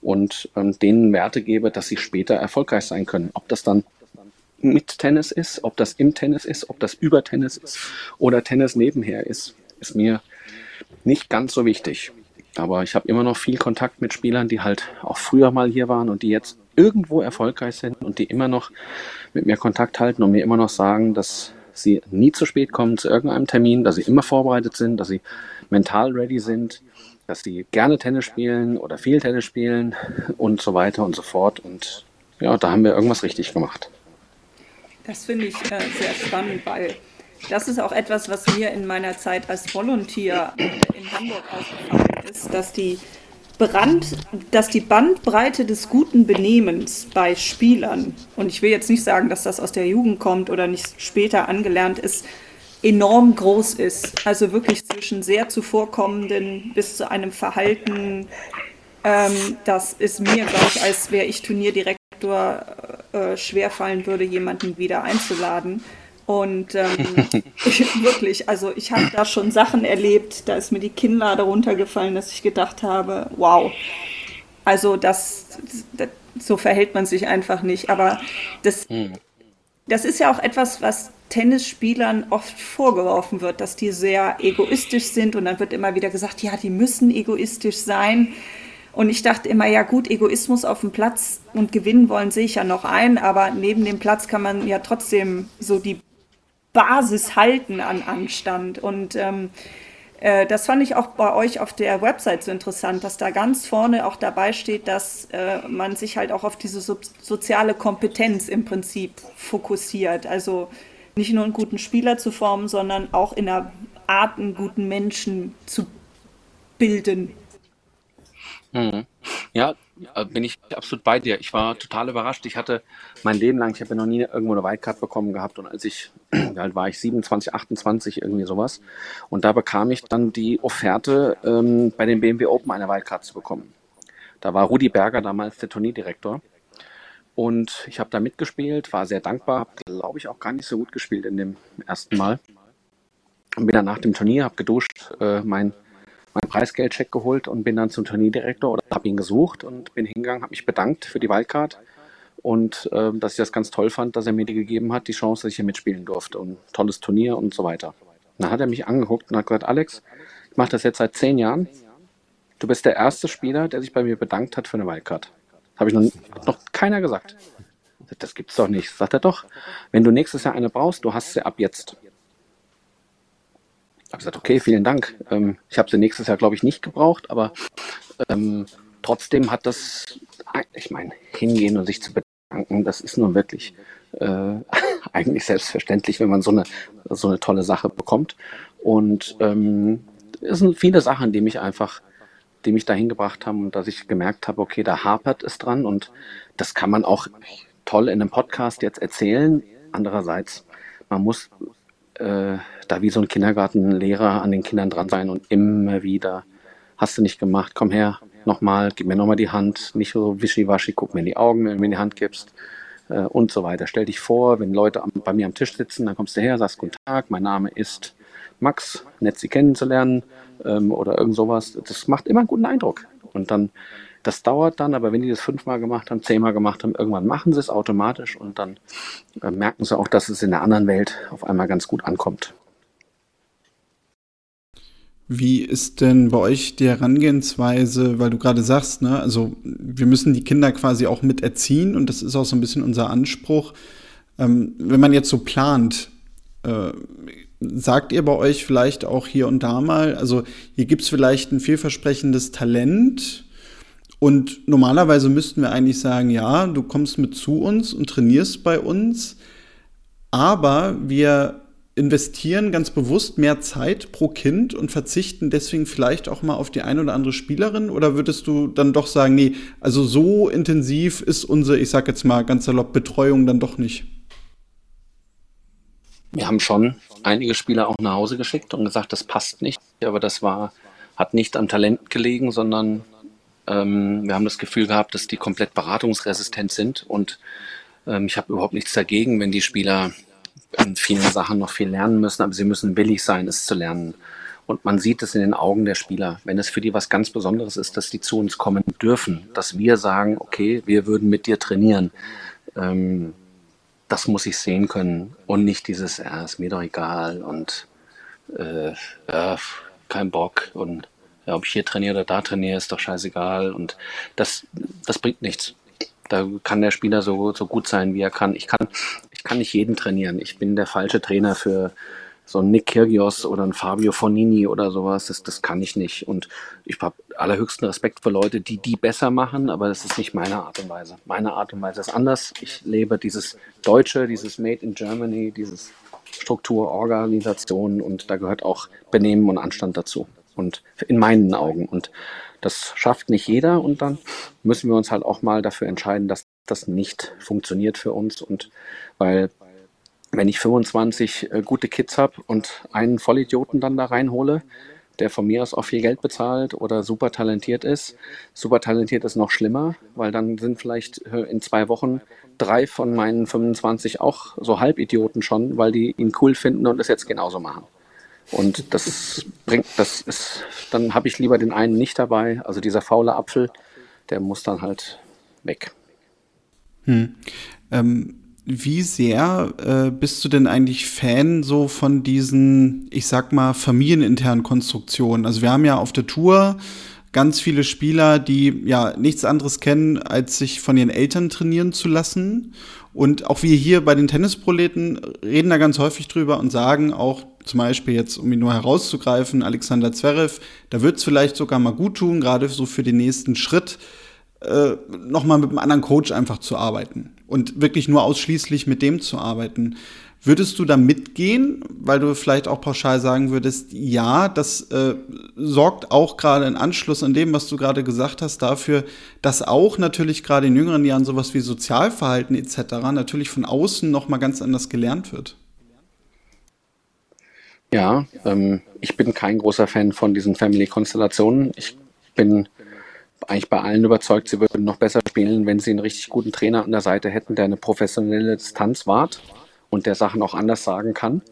und ähm, denen Werte gebe, dass sie später erfolgreich sein können. Ob das dann mit Tennis ist, ob das im Tennis ist, ob das über Tennis ist oder Tennis nebenher ist, ist mir nicht ganz so wichtig. Aber ich habe immer noch viel Kontakt mit Spielern, die halt auch früher mal hier waren und die jetzt irgendwo erfolgreich sind und die immer noch mit mir Kontakt halten und mir immer noch sagen, dass sie nie zu spät kommen zu irgendeinem Termin, dass sie immer vorbereitet sind, dass sie mental ready sind, dass sie gerne Tennis spielen oder viel Tennis spielen und so weiter und so fort. Und ja, da haben wir irgendwas richtig gemacht. Das finde ich äh, sehr spannend, weil das ist auch etwas, was mir in meiner Zeit als Volunteer in Hamburg aufgefallen ist, dass die, Brand, dass die Bandbreite des guten Benehmens bei Spielern, und ich will jetzt nicht sagen, dass das aus der Jugend kommt oder nicht später angelernt ist, enorm groß ist. Also wirklich zwischen sehr zuvorkommenden bis zu einem Verhalten, ähm, das ist mir, glaube ich, als wäre ich Turnierdirektor, äh, schwerfallen würde, jemanden wieder einzuladen. Und ähm, wirklich, also ich habe da schon Sachen erlebt, da ist mir die Kinnlade runtergefallen, dass ich gedacht habe, wow, also das, das so verhält man sich einfach nicht. Aber das, hm. das ist ja auch etwas, was Tennisspielern oft vorgeworfen wird, dass die sehr egoistisch sind und dann wird immer wieder gesagt, ja, die müssen egoistisch sein. Und ich dachte immer, ja gut, Egoismus auf dem Platz und gewinnen wollen sehe ich ja noch ein, aber neben dem Platz kann man ja trotzdem so die Basis halten an Anstand. Und ähm, äh, das fand ich auch bei euch auf der Website so interessant, dass da ganz vorne auch dabei steht, dass äh, man sich halt auch auf diese so soziale Kompetenz im Prinzip fokussiert. Also nicht nur einen guten Spieler zu formen, sondern auch in einer Art einen guten Menschen zu bilden. Mhm. Ja, bin ich absolut bei dir. Ich war total überrascht. Ich hatte mein Leben lang, ich habe ja noch nie irgendwo eine Wildcard bekommen gehabt und als ich, wie alt war ich, 27, 28, irgendwie sowas. Und da bekam ich dann die Offerte, ähm, bei den BMW Open eine Wildcard zu bekommen. Da war Rudi Berger damals der Turnierdirektor. Und ich habe da mitgespielt, war sehr dankbar, habe, glaube ich, auch gar nicht so gut gespielt in dem ersten Mal. Und bin dann nach dem Turnier, habe geduscht, äh, mein mein Preisgeldcheck geholt und bin dann zum Turnierdirektor oder habe ihn gesucht und bin hingegangen, habe mich bedankt für die Wildcard und äh, dass ich das ganz toll fand, dass er mir die gegeben hat, die Chance, dass ich hier mitspielen durfte und tolles Turnier und so weiter. dann hat er mich angeguckt und hat gesagt, Alex, ich mache das jetzt seit zehn Jahren. Du bist der erste Spieler, der sich bei mir bedankt hat für eine Wildcard. Habe ich noch, noch keiner gesagt. Das gibt's doch nicht. Sagt er doch. Wenn du nächstes Jahr eine brauchst, du hast sie ab jetzt habe gesagt, okay, vielen Dank. Ähm, ich habe sie nächstes Jahr, glaube ich, nicht gebraucht, aber ähm, trotzdem hat das, ich meine, hingehen und sich zu bedanken, das ist nun wirklich, äh, eigentlich selbstverständlich, wenn man so eine, so eine tolle Sache bekommt. Und ähm, es sind viele Sachen, die mich einfach, die mich dahin gebracht haben und dass ich gemerkt habe, okay, da hapert es dran und das kann man auch toll in einem Podcast jetzt erzählen. Andererseits, man muss äh, da wie so ein Kindergartenlehrer an den Kindern dran sein und immer wieder, hast du nicht gemacht, komm her, nochmal, gib mir nochmal die Hand, nicht so wischiwaschi, guck mir in die Augen, wenn du mir die Hand gibst äh, und so weiter. Stell dich vor, wenn Leute am, bei mir am Tisch sitzen, dann kommst du her, sagst Guten Tag, mein Name ist Max, nett Sie kennenzulernen ähm, oder irgend sowas. Das macht immer einen guten Eindruck. Und dann, das dauert dann, aber wenn die das fünfmal gemacht haben, zehnmal gemacht haben, irgendwann machen sie es automatisch und dann äh, merken sie auch, dass es in der anderen Welt auf einmal ganz gut ankommt. Wie ist denn bei euch die Herangehensweise, weil du gerade sagst, ne, also wir müssen die Kinder quasi auch mit erziehen und das ist auch so ein bisschen unser Anspruch. Ähm, wenn man jetzt so plant, äh, sagt ihr bei euch vielleicht auch hier und da mal, also hier gibt es vielleicht ein vielversprechendes Talent und normalerweise müssten wir eigentlich sagen, ja, du kommst mit zu uns und trainierst bei uns, aber wir investieren ganz bewusst mehr Zeit pro Kind und verzichten deswegen vielleicht auch mal auf die eine oder andere Spielerin? Oder würdest du dann doch sagen, nee, also so intensiv ist unsere, ich sag jetzt mal ganz salopp, Betreuung dann doch nicht? Wir haben schon einige Spieler auch nach Hause geschickt und gesagt, das passt nicht. Aber das war, hat nicht am Talent gelegen, sondern ähm, wir haben das Gefühl gehabt, dass die komplett beratungsresistent sind. Und ähm, ich habe überhaupt nichts dagegen, wenn die Spieler in vielen Sachen noch viel lernen müssen, aber sie müssen willig sein, es zu lernen. Und man sieht es in den Augen der Spieler, wenn es für die was ganz Besonderes ist, dass die zu uns kommen dürfen, dass wir sagen, okay, wir würden mit dir trainieren. Ähm, das muss ich sehen können und nicht dieses, ja, ist mir doch egal und äh, ja, kein Bock und ja, ob ich hier trainiere oder da trainiere, ist doch scheißegal und das, das bringt nichts. Da kann der Spieler so, so gut sein, wie er kann. Ich kann, ich kann nicht jeden trainieren. Ich bin der falsche Trainer für so einen Nick Kyrgios oder einen Fabio Fonini oder sowas. Das, das kann ich nicht. Und ich habe allerhöchsten Respekt für Leute, die die besser machen, aber das ist nicht meine Art und Weise. Meine Art und Weise ist anders. Ich lebe dieses Deutsche, dieses Made in Germany, dieses Struktur, Organisation und da gehört auch Benehmen und Anstand dazu. Und in meinen Augen. Und das schafft nicht jeder und dann müssen wir uns halt auch mal dafür entscheiden, dass das nicht funktioniert für uns und weil wenn ich 25 äh, gute Kids habe und einen Vollidioten dann da reinhole, der von mir aus auch viel Geld bezahlt oder super talentiert ist. Super talentiert ist noch schlimmer, weil dann sind vielleicht äh, in zwei Wochen drei von meinen 25 auch so Halbidioten schon, weil die ihn cool finden und es jetzt genauso machen. Und das bringt, das ist, dann habe ich lieber den einen nicht dabei. Also dieser faule Apfel, der muss dann halt weg. Hm. Ähm, wie sehr äh, bist du denn eigentlich Fan so von diesen, ich sag mal, familieninternen Konstruktionen? Also wir haben ja auf der Tour ganz viele Spieler, die ja nichts anderes kennen, als sich von ihren Eltern trainieren zu lassen. Und auch wir hier bei den Tennisproleten reden da ganz häufig drüber und sagen auch zum Beispiel jetzt, um ihn nur herauszugreifen, Alexander Zverev, da wird es vielleicht sogar mal gut tun, gerade so für den nächsten Schritt, äh, nochmal mit einem anderen Coach einfach zu arbeiten und wirklich nur ausschließlich mit dem zu arbeiten. Würdest du da mitgehen, weil du vielleicht auch pauschal sagen würdest, ja, das äh, sorgt auch gerade in Anschluss an dem, was du gerade gesagt hast, dafür, dass auch natürlich gerade in jüngeren Jahren sowas wie Sozialverhalten etc. natürlich von außen nochmal ganz anders gelernt wird? Ja, ähm, ich bin kein großer Fan von diesen Family-Konstellationen. Ich bin eigentlich bei allen überzeugt, sie würden noch besser spielen, wenn sie einen richtig guten Trainer an der Seite hätten, der eine professionelle Distanz wahrt und der Sachen auch anders sagen kann.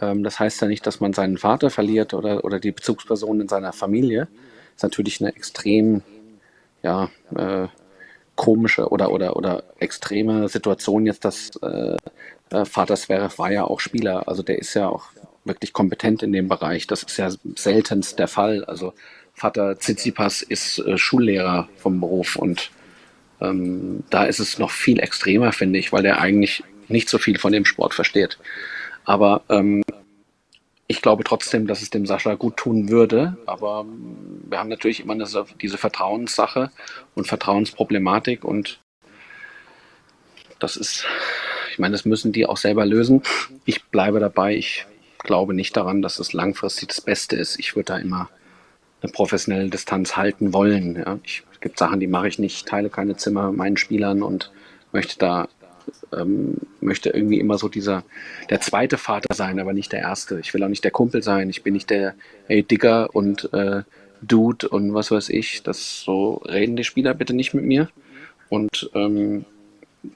Ähm, das heißt ja nicht, dass man seinen Vater verliert oder, oder die Bezugsperson in seiner Familie. Das ist natürlich eine extrem, ja, äh, komische oder, oder, oder extreme Situation jetzt, dass äh, äh Vater Zverev war ja auch Spieler, also der ist ja auch wirklich kompetent in dem Bereich. Das ist ja seltenst der Fall. Also Vater Tsitsipas ist äh, Schullehrer vom Beruf und ähm, da ist es noch viel extremer, finde ich, weil der eigentlich nicht so viel von dem Sport versteht. Aber ähm, ich glaube trotzdem, dass es dem Sascha gut tun würde. Aber ähm, wir haben natürlich immer eine, diese Vertrauenssache und Vertrauensproblematik und das ist, Ich meine, das müssen die auch selber lösen. Ich bleibe dabei. Ich glaube nicht daran, dass es langfristig das Beste ist. Ich würde da immer eine professionelle Distanz halten wollen. Ja. Ich, es gibt Sachen, die mache ich nicht, teile keine Zimmer meinen Spielern und möchte da ähm, möchte irgendwie immer so dieser der zweite Vater sein, aber nicht der erste. Ich will auch nicht der Kumpel sein. Ich bin nicht der ey Digger und äh, Dude und was weiß ich. Das so reden die Spieler bitte nicht mit mir. Und ähm,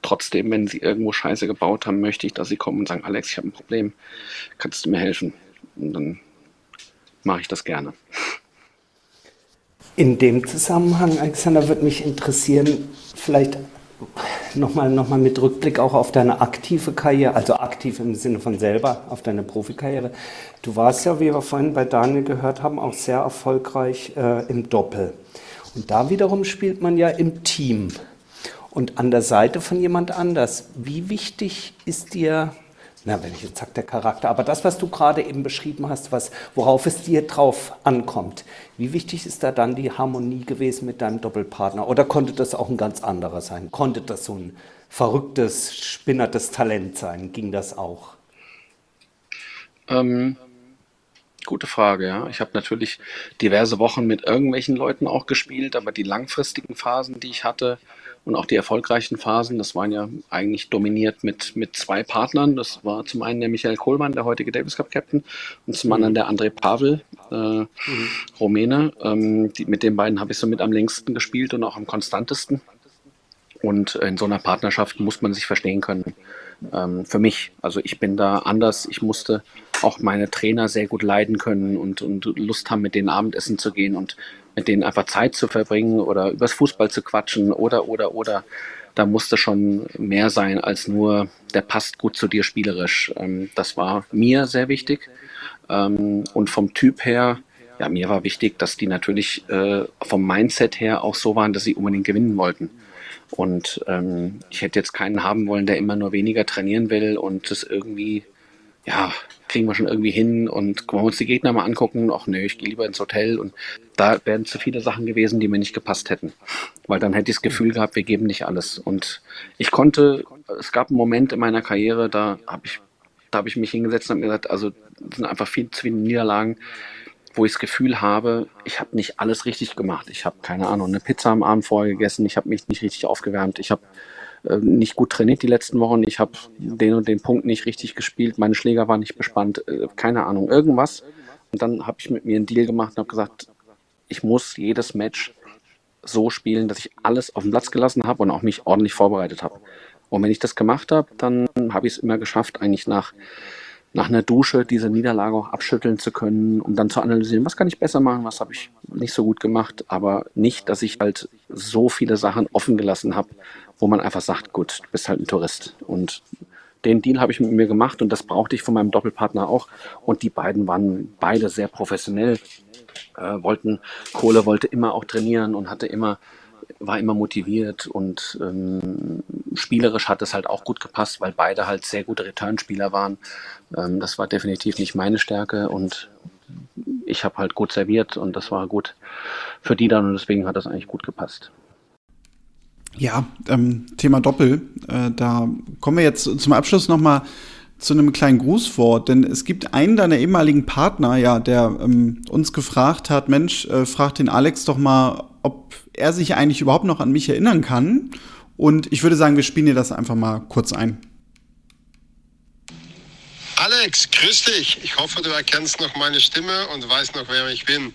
trotzdem, wenn sie irgendwo Scheiße gebaut haben, möchte ich, dass sie kommen und sagen, Alex, ich habe ein Problem, kannst du mir helfen? Und dann mache ich das gerne. In dem Zusammenhang, Alexander, würde mich interessieren, vielleicht nochmal noch mal mit Rückblick auch auf deine aktive Karriere, also aktiv im Sinne von selber, auf deine Profikarriere. Du warst ja, wie wir vorhin bei Daniel gehört haben, auch sehr erfolgreich äh, im Doppel. Und da wiederum spielt man ja im Team und an der Seite von jemand anders. Wie wichtig ist dir na, wenn ich jetzt sage, der Charakter, aber das, was du gerade eben beschrieben hast, was, worauf es dir drauf ankommt, wie wichtig ist da dann die Harmonie gewesen mit deinem Doppelpartner? Oder konnte das auch ein ganz anderer sein? Konnte das so ein verrücktes, spinnertes Talent sein? Ging das auch? Ähm, gute Frage, ja. Ich habe natürlich diverse Wochen mit irgendwelchen Leuten auch gespielt, aber die langfristigen Phasen, die ich hatte, und auch die erfolgreichen Phasen, das waren ja eigentlich dominiert mit, mit zwei Partnern. Das war zum einen der Michael Kohlmann, der heutige Davis Cup Captain, und zum anderen der André Pavel, äh, mhm. Rumäne. Ähm, die, mit den beiden habe ich so mit am längsten gespielt und auch am konstantesten. Und in so einer Partnerschaft muss man sich verstehen können. Ähm, für mich, also ich bin da anders. Ich musste auch meine Trainer sehr gut leiden können und, und Lust haben, mit denen Abendessen zu gehen und mit denen einfach Zeit zu verbringen oder übers Fußball zu quatschen oder, oder, oder. Da musste schon mehr sein als nur, der passt gut zu dir spielerisch. Ähm, das war mir sehr wichtig. Ähm, und vom Typ her, ja, mir war wichtig, dass die natürlich äh, vom Mindset her auch so waren, dass sie unbedingt gewinnen wollten. Und ähm, ich hätte jetzt keinen haben wollen, der immer nur weniger trainieren will und das irgendwie ja, kriegen wir schon irgendwie hin und wollen wir uns die Gegner mal angucken. Ach nee, ich gehe lieber ins Hotel und da wären zu viele Sachen gewesen, die mir nicht gepasst hätten. Weil dann hätte ich das Gefühl gehabt, wir geben nicht alles. Und ich konnte, es gab einen Moment in meiner Karriere, da habe ich, da habe ich mich hingesetzt und habe gesagt, also sind einfach viel zu viele Niederlagen, wo ich das Gefühl habe, ich habe nicht alles richtig gemacht. Ich habe keine Ahnung, eine Pizza am Abend vorher gegessen, ich habe mich nicht richtig aufgewärmt, ich habe äh, nicht gut trainiert die letzten Wochen. Ich habe den und den Punkt nicht richtig gespielt. Meine Schläger waren nicht bespannt. Äh, keine Ahnung, irgendwas. Und dann habe ich mit mir einen Deal gemacht und habe gesagt, ich muss jedes Match so spielen, dass ich alles auf den Platz gelassen habe und auch mich ordentlich vorbereitet habe. Und wenn ich das gemacht habe, dann habe ich es immer geschafft, eigentlich nach, nach einer Dusche diese Niederlage auch abschütteln zu können, um dann zu analysieren, was kann ich besser machen, was habe ich nicht so gut gemacht, aber nicht, dass ich halt so viele Sachen offen gelassen habe, wo man einfach sagt, gut, du bist halt ein Tourist. Und den Deal habe ich mit mir gemacht und das brauchte ich von meinem Doppelpartner auch. Und die beiden waren beide sehr professionell, äh, wollten, Kohle wollte immer auch trainieren und hatte immer, war immer motiviert und ähm, spielerisch hat es halt auch gut gepasst, weil beide halt sehr gute Returnspieler waren. Ähm, das war definitiv nicht meine Stärke und ich habe halt gut serviert und das war gut für die dann und deswegen hat das eigentlich gut gepasst. Ja, ähm, Thema Doppel. Äh, da kommen wir jetzt zum Abschluss noch mal zu einem kleinen Grußwort, denn es gibt einen deiner ehemaligen Partner, ja, der ähm, uns gefragt hat, Mensch, äh, frag den Alex doch mal, ob er sich eigentlich überhaupt noch an mich erinnern kann. Und ich würde sagen, wir spielen dir das einfach mal kurz ein. Alex, grüß dich. Ich hoffe, du erkennst noch meine Stimme und weißt noch, wer ich bin.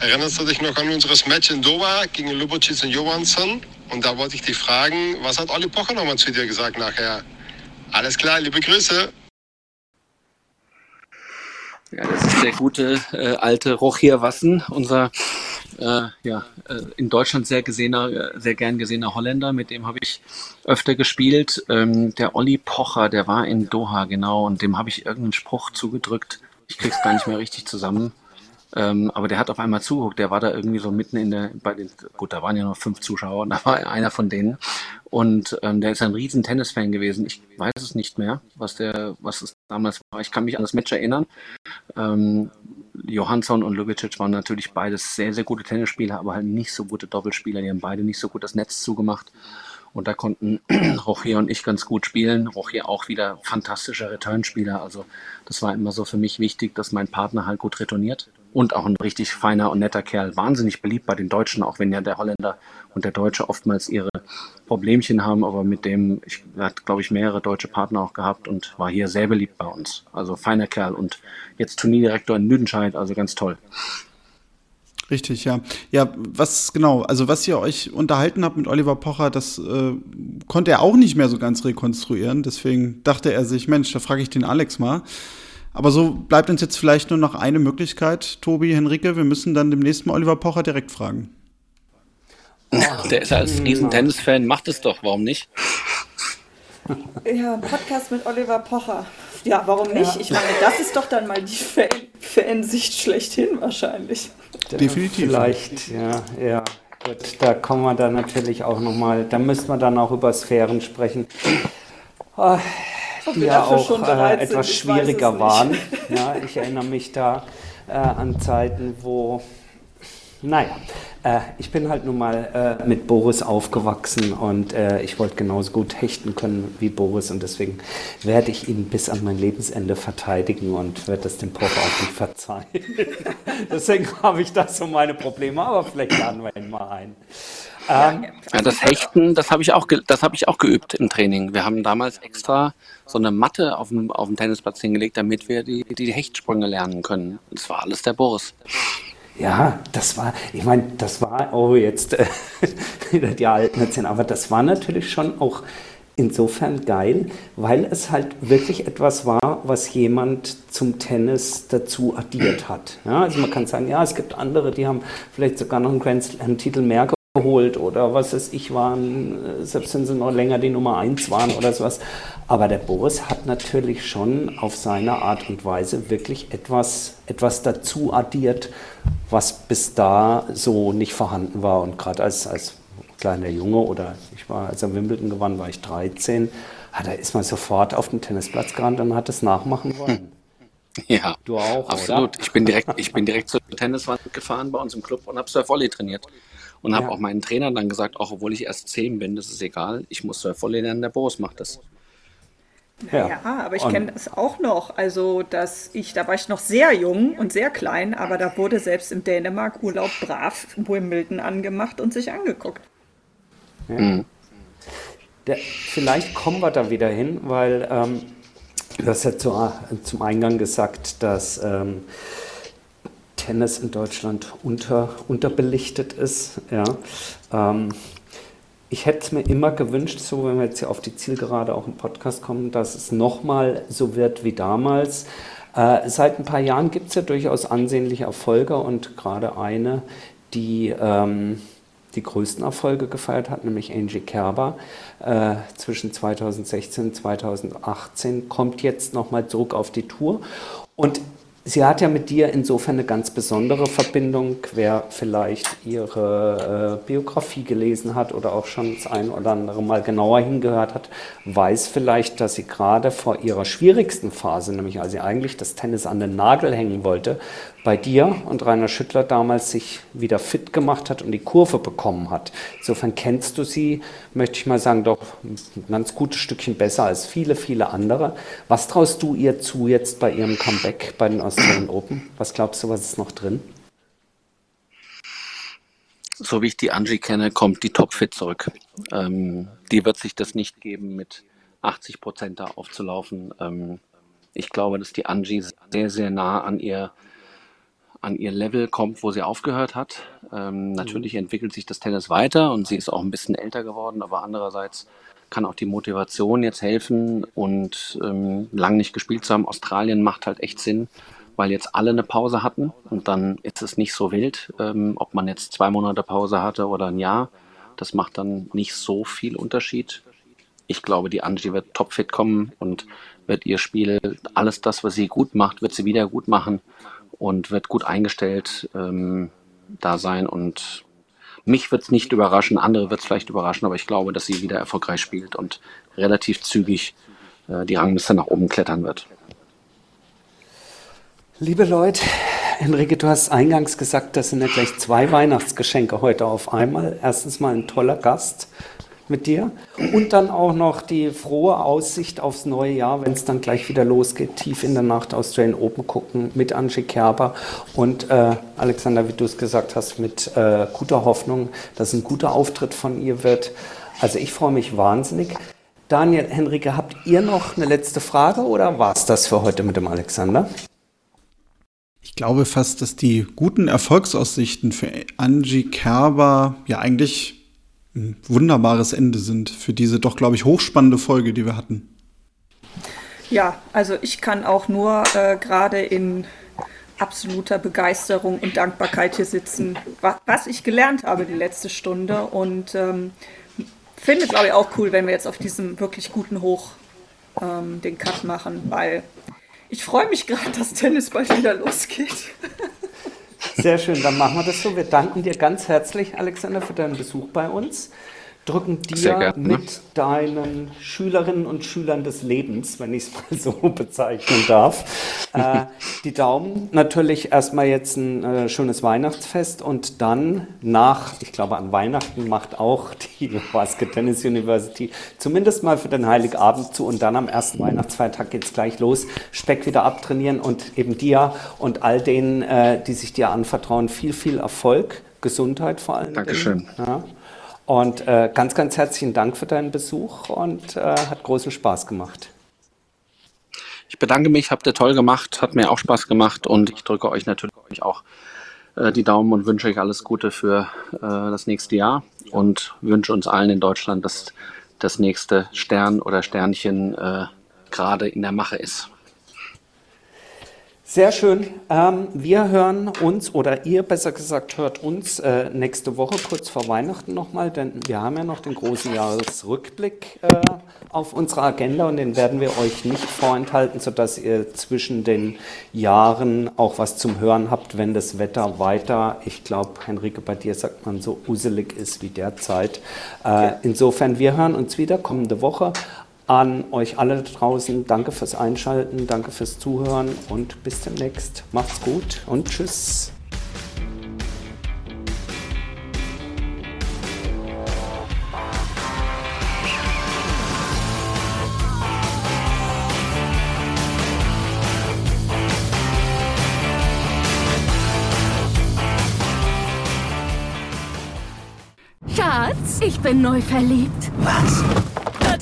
Erinnerst du dich noch an unseres Match in Doha gegen Lubocic und Johansson? Und da wollte ich dich fragen, was hat Olli Pocher nochmal zu dir gesagt nachher? Alles klar, liebe Grüße. Ja, das ist der gute äh, alte Rochier Wassen, unser äh, ja, äh, in Deutschland sehr gesehener, sehr gern gesehener Holländer, mit dem habe ich öfter gespielt. Ähm, der Olli Pocher, der war in Doha, genau, und dem habe ich irgendeinen Spruch zugedrückt. Ich krieg's gar nicht mehr richtig zusammen. Ähm, aber der hat auf einmal zugeguckt, der war da irgendwie so mitten in der, bei den, gut, da waren ja noch fünf Zuschauer, da war einer von denen. Und ähm, der ist ein riesen Tennisfan gewesen. Ich weiß es nicht mehr, was der, was es damals war. Ich kann mich an das Match erinnern. Ähm, Johansson und Lubicic waren natürlich beides sehr, sehr gute Tennisspieler, aber halt nicht so gute Doppelspieler. Die haben beide nicht so gut das Netz zugemacht. Und da konnten Rochier und ich ganz gut spielen. Rochier auch wieder fantastischer Returnspieler. Also das war immer so für mich wichtig, dass mein Partner halt gut retourniert. Und auch ein richtig feiner und netter Kerl. Wahnsinnig beliebt bei den Deutschen, auch wenn ja der Holländer und der Deutsche oftmals ihre Problemchen haben. Aber mit dem, ich hat, glaube ich, mehrere deutsche Partner auch gehabt und war hier sehr beliebt bei uns. Also feiner Kerl und jetzt Turnierdirektor in Lüdenscheid. Also ganz toll. Richtig, ja. Ja, was genau, also was ihr euch unterhalten habt mit Oliver Pocher, das äh, konnte er auch nicht mehr so ganz rekonstruieren. Deswegen dachte er sich, Mensch, da frage ich den Alex mal. Aber so bleibt uns jetzt vielleicht nur noch eine Möglichkeit, Tobi, Henrike, wir müssen dann demnächst mal Oliver Pocher direkt fragen. Der ist als Riesen-Tennis-Fan, macht es doch, warum nicht? Ja, Podcast mit Oliver Pocher. Ja, warum nicht? Ja. Ich meine, das ist doch dann mal die Fansicht schlechthin wahrscheinlich. Definitiv. Vielleicht, ja, ja. Gut, da kommen wir dann natürlich auch nochmal, da müssen wir dann auch über Sphären sprechen, oh, die ja auch äh, etwas schwieriger waren. Ja, ich erinnere mich da äh, an Zeiten, wo, naja, äh, ich bin halt nun mal äh, mit Boris aufgewachsen und äh, ich wollte genauso gut hechten können wie Boris und deswegen werde ich ihn bis an mein Lebensende verteidigen und werde das dem Prof auch nicht verzeihen. deswegen habe ich da so meine Probleme, aber vielleicht laden wir ihn mal ein. Ähm, ja, das Hechten, das habe ich, auch hab ich auch geübt im Training. Wir haben damals extra so eine Matte auf dem, auf dem Tennisplatz hingelegt, damit wir die, die Hechtsprünge lernen können. Das war alles der Boris. Ja, das war, ich meine, das war, oh, jetzt äh, wieder die Alten erzählen, aber das war natürlich schon auch insofern geil, weil es halt wirklich etwas war, was jemand zum Tennis dazu addiert hat. Ja, also man kann sagen, ja, es gibt andere, die haben vielleicht sogar noch einen Grand Slam-Titel mehr geholt oder was es ich waren, äh, selbst wenn sie noch länger die Nummer 1 waren oder sowas. Aber der Boris hat natürlich schon auf seine Art und Weise wirklich etwas, etwas dazu addiert, was bis da so nicht vorhanden war. Und gerade als, als kleiner Junge oder ich war, als er Wimbledon gewann, war ich 13, ah, da ist man sofort auf den Tennisplatz gerannt und hat es nachmachen wollen. Ja, du auch. Absolut. Oder? Ich bin direkt, ich bin direkt zur Tenniswand gefahren bei uns im Club und habe Surf Volley trainiert. Und habe ja. auch meinen Trainern dann gesagt, auch obwohl ich erst zehn bin, das ist egal, ich muss Surf Volley lernen, der Boris macht das. Ja, ja aber ich kenne das auch noch. Also, dass ich, da war ich noch sehr jung und sehr klein, aber da wurde selbst im Dänemark Urlaub brav Wimbledon angemacht und sich angeguckt. Ja. Mhm. Der, vielleicht kommen wir da wieder hin, weil ähm, du hast ja zu, zum Eingang gesagt, dass ähm, Tennis in Deutschland unter, unterbelichtet ist. Ja. Ähm, ich hätte es mir immer gewünscht, so wenn wir jetzt hier auf die Zielgerade auch im Podcast kommen, dass es nochmal so wird wie damals. Äh, seit ein paar Jahren gibt es ja durchaus ansehnliche Erfolge und gerade eine, die ähm, die größten Erfolge gefeiert hat, nämlich Angie Kerber äh, zwischen 2016 und 2018, kommt jetzt nochmal zurück auf die Tour. Und Sie hat ja mit dir insofern eine ganz besondere Verbindung. Wer vielleicht ihre äh, Biografie gelesen hat oder auch schon das ein oder andere Mal genauer hingehört hat, weiß vielleicht, dass sie gerade vor ihrer schwierigsten Phase, nämlich als sie eigentlich das Tennis an den Nagel hängen wollte, bei dir und Rainer Schüttler damals sich wieder fit gemacht hat und die Kurve bekommen hat. Insofern kennst du sie, möchte ich mal sagen, doch ein ganz gutes Stückchen besser als viele, viele andere. Was traust du ihr zu jetzt bei ihrem Comeback bei den Australian Open? Was glaubst du, was ist noch drin? So wie ich die Angie kenne, kommt die Topfit zurück. Ähm, die wird sich das nicht geben, mit 80 Prozent da aufzulaufen. Ähm, ich glaube, dass die Angie sehr, sehr nah an ihr an ihr Level kommt, wo sie aufgehört hat. Ähm, natürlich mhm. entwickelt sich das Tennis weiter und sie ist auch ein bisschen älter geworden, aber andererseits kann auch die Motivation jetzt helfen und ähm, lang nicht gespielt zu haben. Australien macht halt echt Sinn, weil jetzt alle eine Pause hatten und dann ist es nicht so wild, ähm, ob man jetzt zwei Monate Pause hatte oder ein Jahr. Das macht dann nicht so viel Unterschied. Ich glaube, die Angie wird topfit kommen und wird ihr Spiel, alles das, was sie gut macht, wird sie wieder gut machen und wird gut eingestellt ähm, da sein. Und mich wird es nicht überraschen, andere wird es vielleicht überraschen, aber ich glaube, dass sie wieder erfolgreich spielt und relativ zügig äh, die Rangliste nach oben klettern wird. Liebe Leute, Enrique, du hast eingangs gesagt, das sind ja gleich zwei Weihnachtsgeschenke heute auf einmal. Erstens mal ein toller Gast, mit dir. Und dann auch noch die frohe Aussicht aufs neue Jahr, wenn es dann gleich wieder losgeht, tief in der Nacht Australian Open gucken mit Angie Kerber und äh, Alexander, wie du es gesagt hast, mit äh, guter Hoffnung, dass ein guter Auftritt von ihr wird. Also ich freue mich wahnsinnig. Daniel, Henrike, habt ihr noch eine letzte Frage oder war es das für heute mit dem Alexander? Ich glaube fast, dass die guten Erfolgsaussichten für Angie Kerber ja eigentlich ein wunderbares Ende sind für diese doch, glaube ich, hochspannende Folge, die wir hatten. Ja, also ich kann auch nur äh, gerade in absoluter Begeisterung und Dankbarkeit hier sitzen, was, ich gelernt habe die letzte Stunde und ähm, finde, glaube ich, auch cool, wenn wir jetzt auf diesem wirklich guten Hoch ähm, den Cut machen, weil ich freue mich gerade, dass Tennis bald wieder losgeht. Sehr schön, dann machen wir das so. Wir danken dir ganz herzlich, Alexander, für deinen Besuch bei uns. Drücken dir gerne, mit deinen Schülerinnen und Schülern des Lebens, wenn ich es mal so bezeichnen darf, äh, die Daumen. Natürlich erstmal jetzt ein äh, schönes Weihnachtsfest und dann nach, ich glaube an Weihnachten macht auch die Basket Tennis University zumindest mal für den Heiligabend zu und dann am ersten Weihnachtsfeiertag geht es gleich los. Speck wieder abtrainieren und eben dir und all denen, äh, die sich dir anvertrauen, viel, viel Erfolg. Gesundheit vor allem. Dankeschön. Ja. Und äh, ganz, ganz herzlichen Dank für deinen Besuch und äh, hat großen Spaß gemacht. Ich bedanke mich, habt ihr toll gemacht, hat mir auch Spaß gemacht und ich drücke euch natürlich auch äh, die Daumen und wünsche euch alles Gute für äh, das nächste Jahr und wünsche uns allen in Deutschland, dass das nächste Stern oder Sternchen äh, gerade in der Mache ist. Sehr schön. Ähm, wir hören uns, oder ihr besser gesagt hört uns äh, nächste Woche kurz vor Weihnachten nochmal, denn wir haben ja noch den großen Jahresrückblick äh, auf unserer Agenda und den werden wir euch nicht vorenthalten, sodass ihr zwischen den Jahren auch was zum Hören habt, wenn das Wetter weiter, ich glaube, Henrike, bei dir sagt man so uselig ist wie derzeit. Äh, insofern, wir hören uns wieder kommende Woche an euch alle da draußen. Danke fürs Einschalten, danke fürs Zuhören und bis demnächst. Macht's gut und tschüss. Schatz, ich bin neu verliebt. Was?